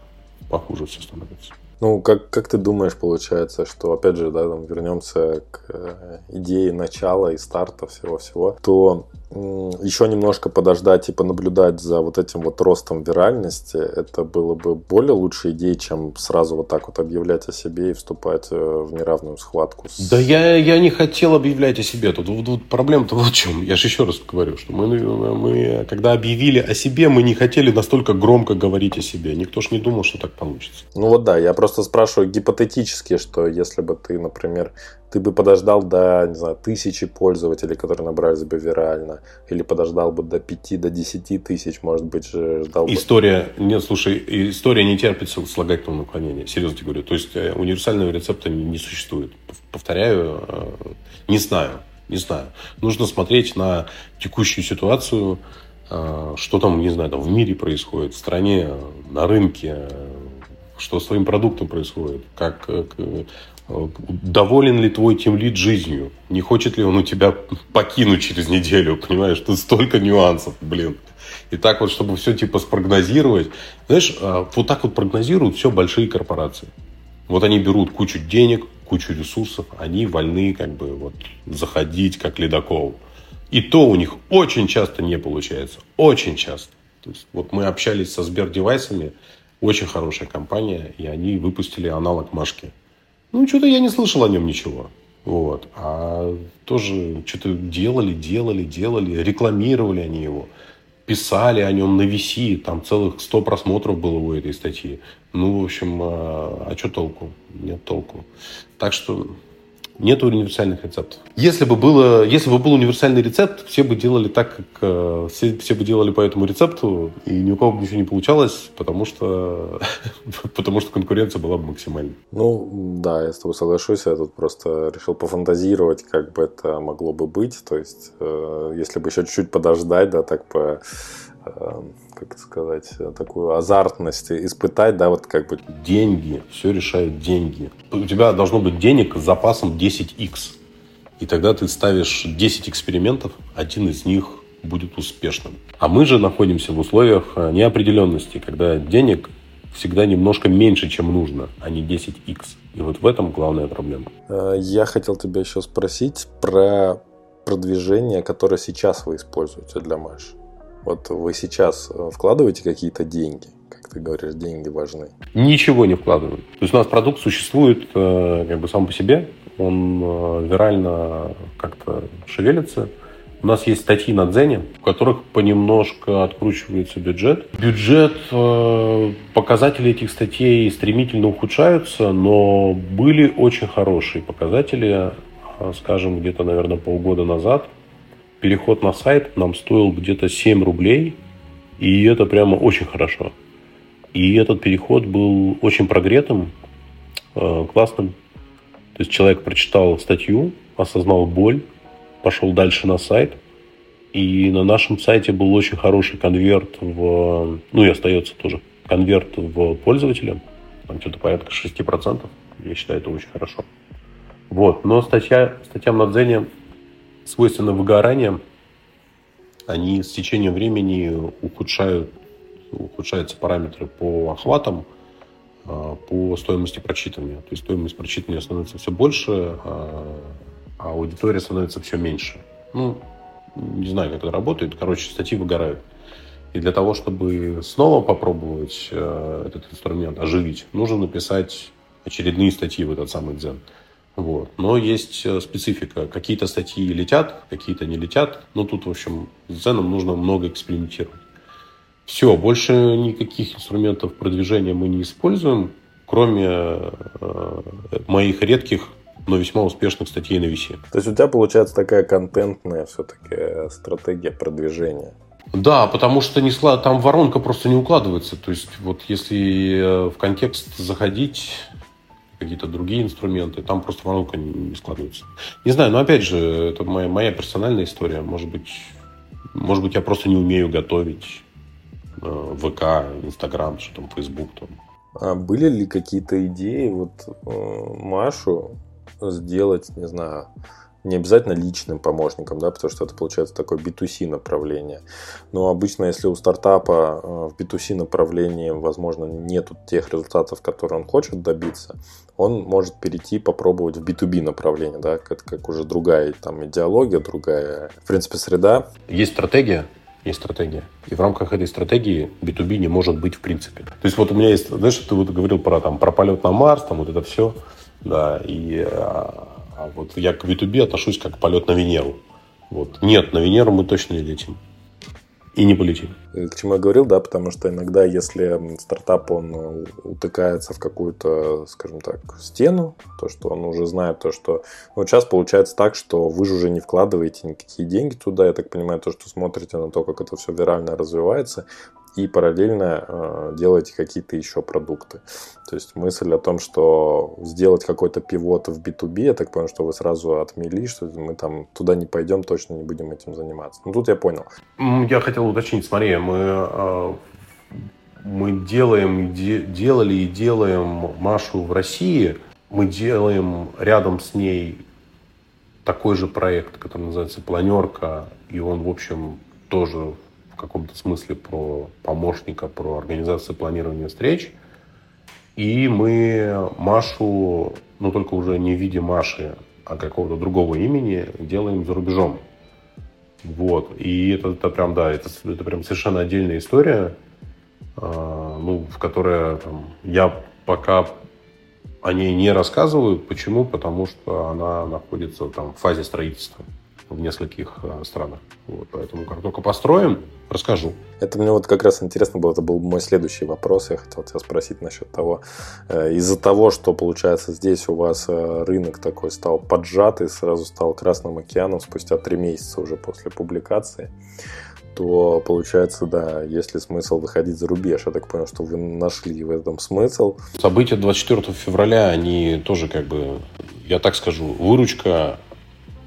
похуже все становится. Ну, как, как ты думаешь, получается, что, опять же, да, там вернемся к э, идее начала и старта всего-всего, то еще немножко подождать и понаблюдать за вот этим вот ростом виральности, это было бы более лучшей идеей, чем сразу вот так вот объявлять о себе и вступать э, в неравную схватку. С... Да я, я не хотел объявлять о себе. Тут, тут, тут проблема-то вот в чем. Я же еще раз говорю, что мы, мы, когда объявили о себе, мы не хотели настолько громко говорить о себе. Никто ж не думал, что так получится. Ну вот да, я просто спрашиваю гипотетически, что если бы ты, например, ты бы подождал до, не знаю, тысячи пользователей, которые набрались бы вирально, или подождал бы до 5, до 10 тысяч, может быть, ждал бы... История, нет, слушай, история не терпит слагательного наклонения, серьезно тебе говорю. То есть э, универсального рецепта не, не существует. Повторяю, э, не знаю, не знаю. Нужно смотреть на текущую ситуацию, э, что там, не знаю, там в мире происходит, в стране, на рынке, что с твоим продуктом происходит, как доволен ли твой тимлид жизнью, не хочет ли он у тебя покинуть через неделю, понимаешь, тут столько нюансов, блин. И так вот, чтобы все типа спрогнозировать. Знаешь, а, вот так вот прогнозируют все большие корпорации. Вот они берут кучу денег, кучу ресурсов, они вольны как бы вот заходить как ледокол. И то у них очень часто не получается. Очень часто. То есть, вот мы общались со Сбердевайсами, очень хорошая компания, и они выпустили аналог Машки. Ну, что-то я не слышал о нем ничего. Вот. А тоже что-то делали, делали, делали, рекламировали они его. Писали о нем на VC, там целых 100 просмотров было у этой статьи. Ну, в общем, а, а что толку? Нет толку. Так что нет универсальных рецептов. Если бы, было, если бы был универсальный рецепт, все бы делали так, как э, все, все бы делали по этому рецепту, и ни у кого бы ничего не получалось, потому что, потому что конкуренция была бы максимальной. Ну, да, я с тобой соглашусь. Я тут просто решил пофантазировать, как бы это могло бы быть. То есть, э, если бы еще чуть-чуть подождать, да, так по э, как сказать, такую азартность испытать, да, вот как бы... Деньги, все решают деньги. У тебя должно быть денег с запасом 10x. И тогда ты ставишь 10 экспериментов, один из них будет успешным. А мы же находимся в условиях э, неопределенности, когда денег всегда немножко меньше, чем нужно, а не 10x. И вот в этом главная проблема. Э, я хотел тебя еще спросить про продвижение, которое сейчас вы используете для Маш. Вот вы сейчас э, вкладываете какие-то деньги? Как ты говоришь, деньги важны. Ничего не вкладываем. То есть у нас продукт существует э, как бы сам по себе, он э, вирально как-то шевелится. У нас есть статьи на Дзене, в которых понемножко откручивается бюджет. Бюджет, показатели этих статей стремительно ухудшаются, но были очень хорошие показатели, скажем, где-то, наверное, полгода назад – переход на сайт нам стоил где-то 7 рублей, и это прямо очень хорошо. И этот переход был очень прогретым, э, классным. То есть человек прочитал статью, осознал боль, пошел дальше на сайт, и на нашем сайте был очень хороший конверт в... Ну и остается тоже конверт в пользователя. Там что-то порядка 6%. Я считаю, это очень хорошо. Вот. Но статья, статьям на Дзене свойственно выгорание, они с течением времени ухудшают, ухудшаются параметры по охватам, а, по стоимости прочитывания. То есть стоимость прочитывания становится все больше, а, а аудитория становится все меньше. Ну, не знаю, как это работает. Короче, статьи выгорают. И для того, чтобы снова попробовать э, этот инструмент оживить, нужно написать очередные статьи в этот самый дзен. Вот. Но есть э, специфика. Какие-то статьи летят, какие-то не летят. Ну, тут, в общем, с Дзеном нужно много экспериментировать. Все, больше никаких инструментов продвижения мы не используем, кроме э, моих редких, но весьма успешных статей на VC. То есть у тебя получается такая контентная все-таки стратегия продвижения? Да, потому что не там воронка просто не укладывается. То есть вот если э, в контекст заходить, какие-то другие инструменты, там просто воронка не складывается. Не знаю, но опять же, это моя, моя персональная история. Может быть, может быть, я просто не умею готовить э, ВК, Инстаграм, что там, Фейсбук. Там. А были ли какие-то идеи вот э, Машу сделать, не знаю, не обязательно личным помощником, да, потому что это получается такое B2C направление. Но обычно, если у стартапа э, в B2C направлении, возможно, нету тех результатов, которые он хочет добиться, он может перейти, попробовать в B2B направление, да, это как уже другая там идеология, другая, в принципе, среда. Есть стратегия, есть стратегия. И в рамках этой стратегии B2B не может быть в принципе. То есть вот у меня есть, знаешь, ты вот говорил про, там, про полет на Марс, там вот это все, да, и а, вот я к B2B отношусь как полет на Венеру. Вот. Нет, на Венеру мы точно не летим. И не полетим. К чему я говорил, да, потому что иногда, если стартап, он э, утыкается в какую-то, скажем так, стену, то, что он уже знает то, что... Вот сейчас получается так, что вы же уже не вкладываете никакие деньги туда, я так понимаю, то, что смотрите на то, как это все вирально развивается, и параллельно э, делаете какие-то еще продукты. То есть мысль о том, что сделать какой-то пивот в B2B, я так понял, что вы сразу отмели, что мы там туда не пойдем, точно не будем этим заниматься. Ну, тут я понял. Я хотел уточнить, смотри, мы, э, мы делаем, де, делали и делаем Машу в России, мы делаем рядом с ней такой же проект, который называется «Планерка», и он, в общем, тоже в каком-то смысле про помощника, про организацию планирования встреч. И мы Машу, ну только уже не в виде Маши, а какого-то другого имени делаем за рубежом. Вот. И это, это прям, да, это, это прям совершенно отдельная история, э, ну, в которой там, я пока о ней не рассказываю. Почему? Потому что она находится там в фазе строительства в нескольких э, странах. Вот, поэтому как только построим, расскажу. Это мне вот как раз интересно было, это был мой следующий вопрос. Я хотел тебя спросить насчет того, э, из-за того, что получается здесь у вас э, рынок такой стал поджатый, сразу стал Красным океаном спустя три месяца уже после публикации, то получается, да, есть ли смысл выходить за рубеж? Я так понял, что вы нашли в этом смысл. События 24 февраля, они тоже как бы, я так скажу, выручка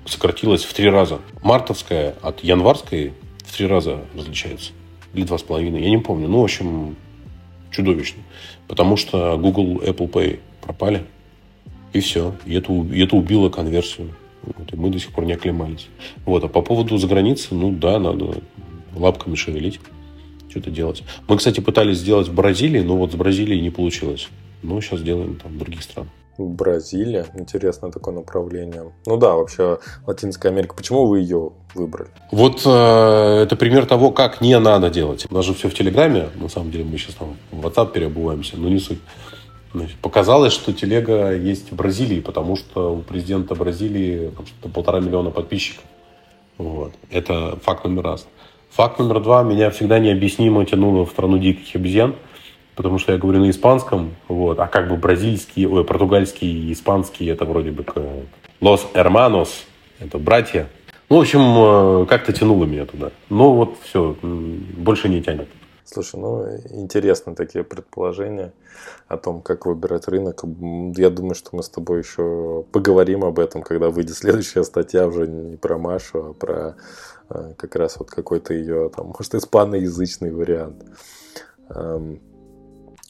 сократилась в три раза. Мартовская от январской в три раза различается. Или два с половиной, я не помню. Ну, в общем, чудовищно. Потому что Google, Apple Pay пропали. И все. И это, и это убило конверсию. Вот, и мы до сих пор не оклемались. Вот. А по поводу за границы, ну да, надо лапками шевелить. Что-то делать. Мы, кстати, пытались сделать в Бразилии, но вот с Бразилией не получилось. Но сейчас делаем там других странах. Бразилия, интересное такое направление. Ну да, вообще Латинская Америка. Почему вы ее выбрали? Вот э, это пример того, как не надо делать. У нас же все в Телеграме. На самом деле мы сейчас там в WhatsApp переобуваемся, но не суть. Значит, показалось, что телега есть в Бразилии, потому что у президента Бразилии там, полтора миллиона подписчиков. Вот. Это факт номер раз. Факт номер два. Меня всегда необъяснимо тянуло в страну диких обезьян потому что я говорю на испанском, вот, а как бы бразильский, ой, португальский и испанский, это вроде бы Los Hermanos, это братья. Ну, в общем, э, как-то тянуло меня туда. Но вот все, больше не тянет. Слушай, ну, интересны такие предположения о том, как выбирать рынок. Я думаю, что мы с тобой еще поговорим об этом, когда выйдет следующая статья уже не про Машу, а про э, как раз вот какой-то ее, там, может, испаноязычный вариант.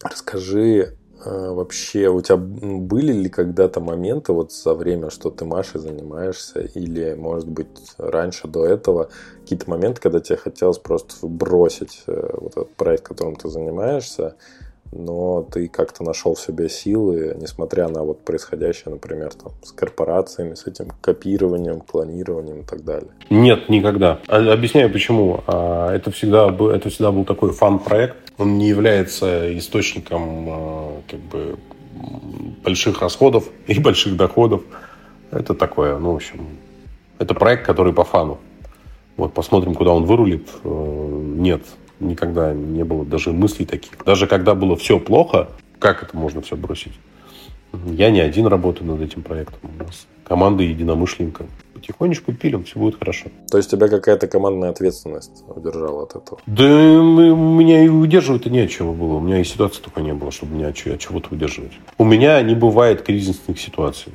Расскажи, э, вообще, у тебя были ли когда-то моменты вот за время, что ты Машей занимаешься, или, может быть, раньше, до этого, какие-то моменты, когда тебе хотелось просто бросить э, вот этот проект, которым ты занимаешься, но ты как-то нашел в себе силы, несмотря на вот происходящее, например, там, с корпорациями, с этим копированием, клонированием и так далее? Нет, никогда. А, объясняю почему. А, это всегда, это всегда был такой фан-проект. Он не является источником а, как бы, больших расходов и больших доходов. Это такое, ну, в общем, это проект, который по фану. Вот посмотрим, куда он вырулит. Э, нет, никогда не было даже мыслей таких. Даже когда было все плохо, как это можно все бросить? Я не один работаю над этим проектом. У нас команда единомышленника. Потихонечку пилим, все будет хорошо. То есть тебя какая-то командная ответственность удержала от этого? Да у меня и удерживать-то не от чего было. У меня и ситуации только не было, чтобы меня от чего-то удерживать. У меня не бывает кризисных ситуаций.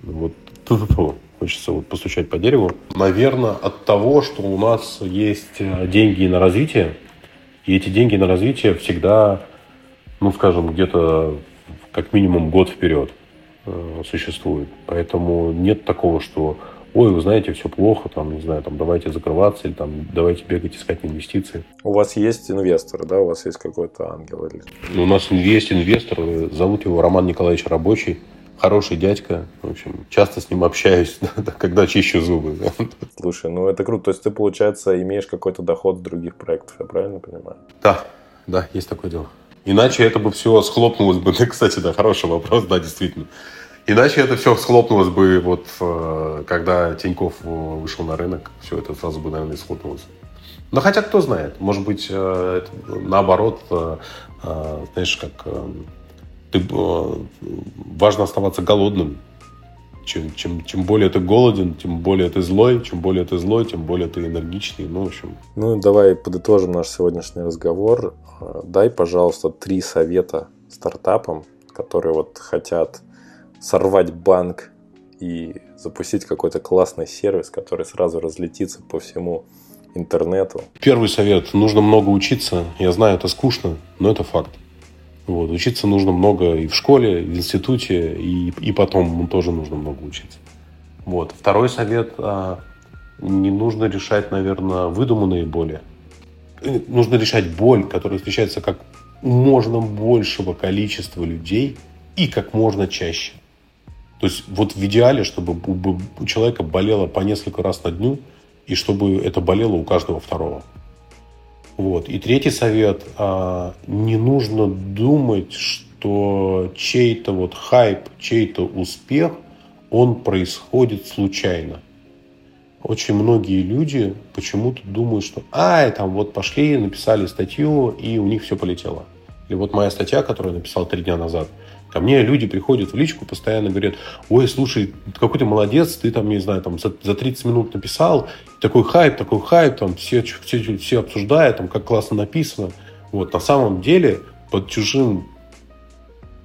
Вот то Хочется вот постучать по дереву. Наверное, от того, что у нас есть э, деньги на развитие, и эти деньги на развитие всегда, ну, скажем, где-то как минимум год вперед э, существуют. Поэтому нет такого, что ой, вы знаете, все плохо, там, не знаю, там, давайте закрываться или там, давайте бегать искать инвестиции. У вас есть инвестор, да? У вас есть какой-то ангел? Или... Ну, у нас есть инвестор, зовут его Роман Николаевич Рабочий хороший дядька. В общем, часто с ним общаюсь, когда чищу зубы. Слушай, ну это круто. То есть ты, получается, имеешь какой-то доход с других проектов, я правильно понимаю? Да, да, есть такое дело. Иначе это бы все схлопнулось бы. Кстати, да, хороший вопрос, да, действительно. Иначе это все схлопнулось бы, вот э, когда Тиньков вышел на рынок, все это сразу бы, наверное, схлопнулось. Но хотя кто знает, может быть, э, наоборот, э, знаешь, как ты, важно оставаться голодным. Чем, чем, чем более ты голоден, тем более ты злой. Чем более ты злой, тем более ты энергичный. Ну, в общем. Ну, давай подытожим наш сегодняшний разговор. Дай, пожалуйста, три совета стартапам, которые вот хотят сорвать банк и запустить какой-то классный сервис, который сразу разлетится по всему интернету. Первый совет. Нужно много учиться. Я знаю, это скучно, но это факт. Вот. Учиться нужно много и в школе, и в институте, и, и потом тоже нужно много учиться. Вот. Второй совет. А, не нужно решать, наверное, выдуманные боли. Э, нужно решать боль, которая встречается как можно большего количества людей и как можно чаще. То есть вот в идеале, чтобы у человека болело по несколько раз на дню, и чтобы это болело у каждого второго. Вот. И третий совет. А, не нужно думать, что чей-то вот хайп, чей-то успех, он происходит случайно. Очень многие люди почему-то думают, что ай, там вот пошли, написали статью, и у них все полетело. Или вот моя статья, которую я написал три дня назад – Ко мне люди приходят в личку, постоянно говорят, ой, слушай, какой ты молодец, ты там, не знаю, там за, за 30 минут написал, такой хайп, такой хайп, там все, все, все обсуждают, там как классно написано. Вот, на самом деле под чужим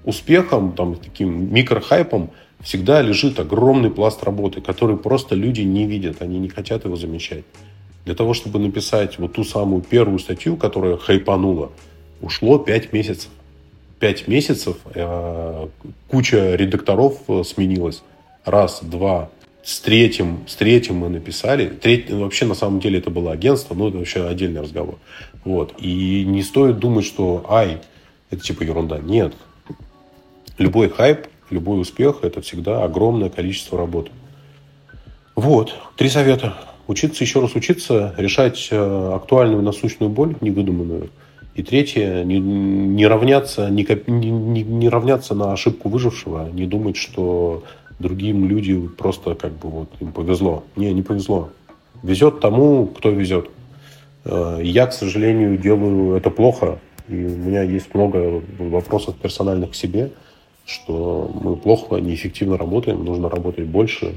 успехом, там, таким микрохайпом всегда лежит огромный пласт работы, который просто люди не видят, они не хотят его замечать. Для того, чтобы написать вот ту самую первую статью, которая хайпанула, ушло 5 месяцев. 5 месяцев э, куча редакторов э, сменилась. Раз, два. С третьим, с третьим мы написали. Треть, ну, вообще, на самом деле, это было агентство, но это вообще отдельный разговор. Вот. И не стоит думать, что, ай, это типа ерунда. Нет. Любой хайп, любой успех – это всегда огромное количество работы. Вот. Три совета. Учиться, еще раз учиться, решать э, актуальную насущную боль, невыдуманную – и третье, не, не, равняться, не, не, не равняться на ошибку выжившего, не думать, что другим люди просто как бы вот им повезло. Не, не повезло. Везет тому, кто везет. Э, я, к сожалению, делаю это плохо. И у меня есть много вопросов персональных к себе, что мы плохо, неэффективно работаем, нужно работать больше.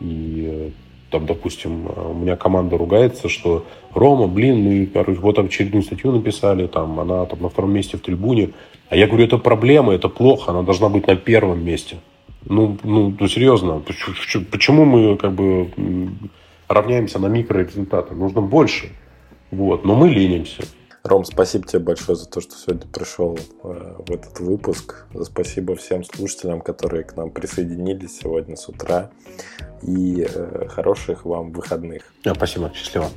И э, там, допустим, у меня команда ругается, что Рома, блин, мы, короче, вот очередную статью написали, там, она там на втором месте в трибуне. А я говорю, это проблема, это плохо, она должна быть на первом месте. Ну, ну, ну серьезно, почему мы как бы равняемся на микрорезультаты? Нужно больше. Вот, но мы ленимся. Ром, спасибо тебе большое за то, что сегодня пришел э, в этот выпуск. Спасибо всем слушателям, которые к нам присоединились сегодня с утра. И э, хороших вам выходных. Спасибо. Счастливо.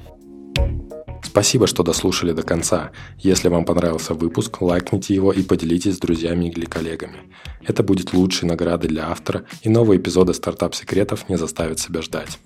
Спасибо, что дослушали до конца. Если вам понравился выпуск, лайкните его и поделитесь с друзьями или коллегами. Это будет лучшей наградой для автора, и новые эпизоды стартап-секретов не заставят себя ждать.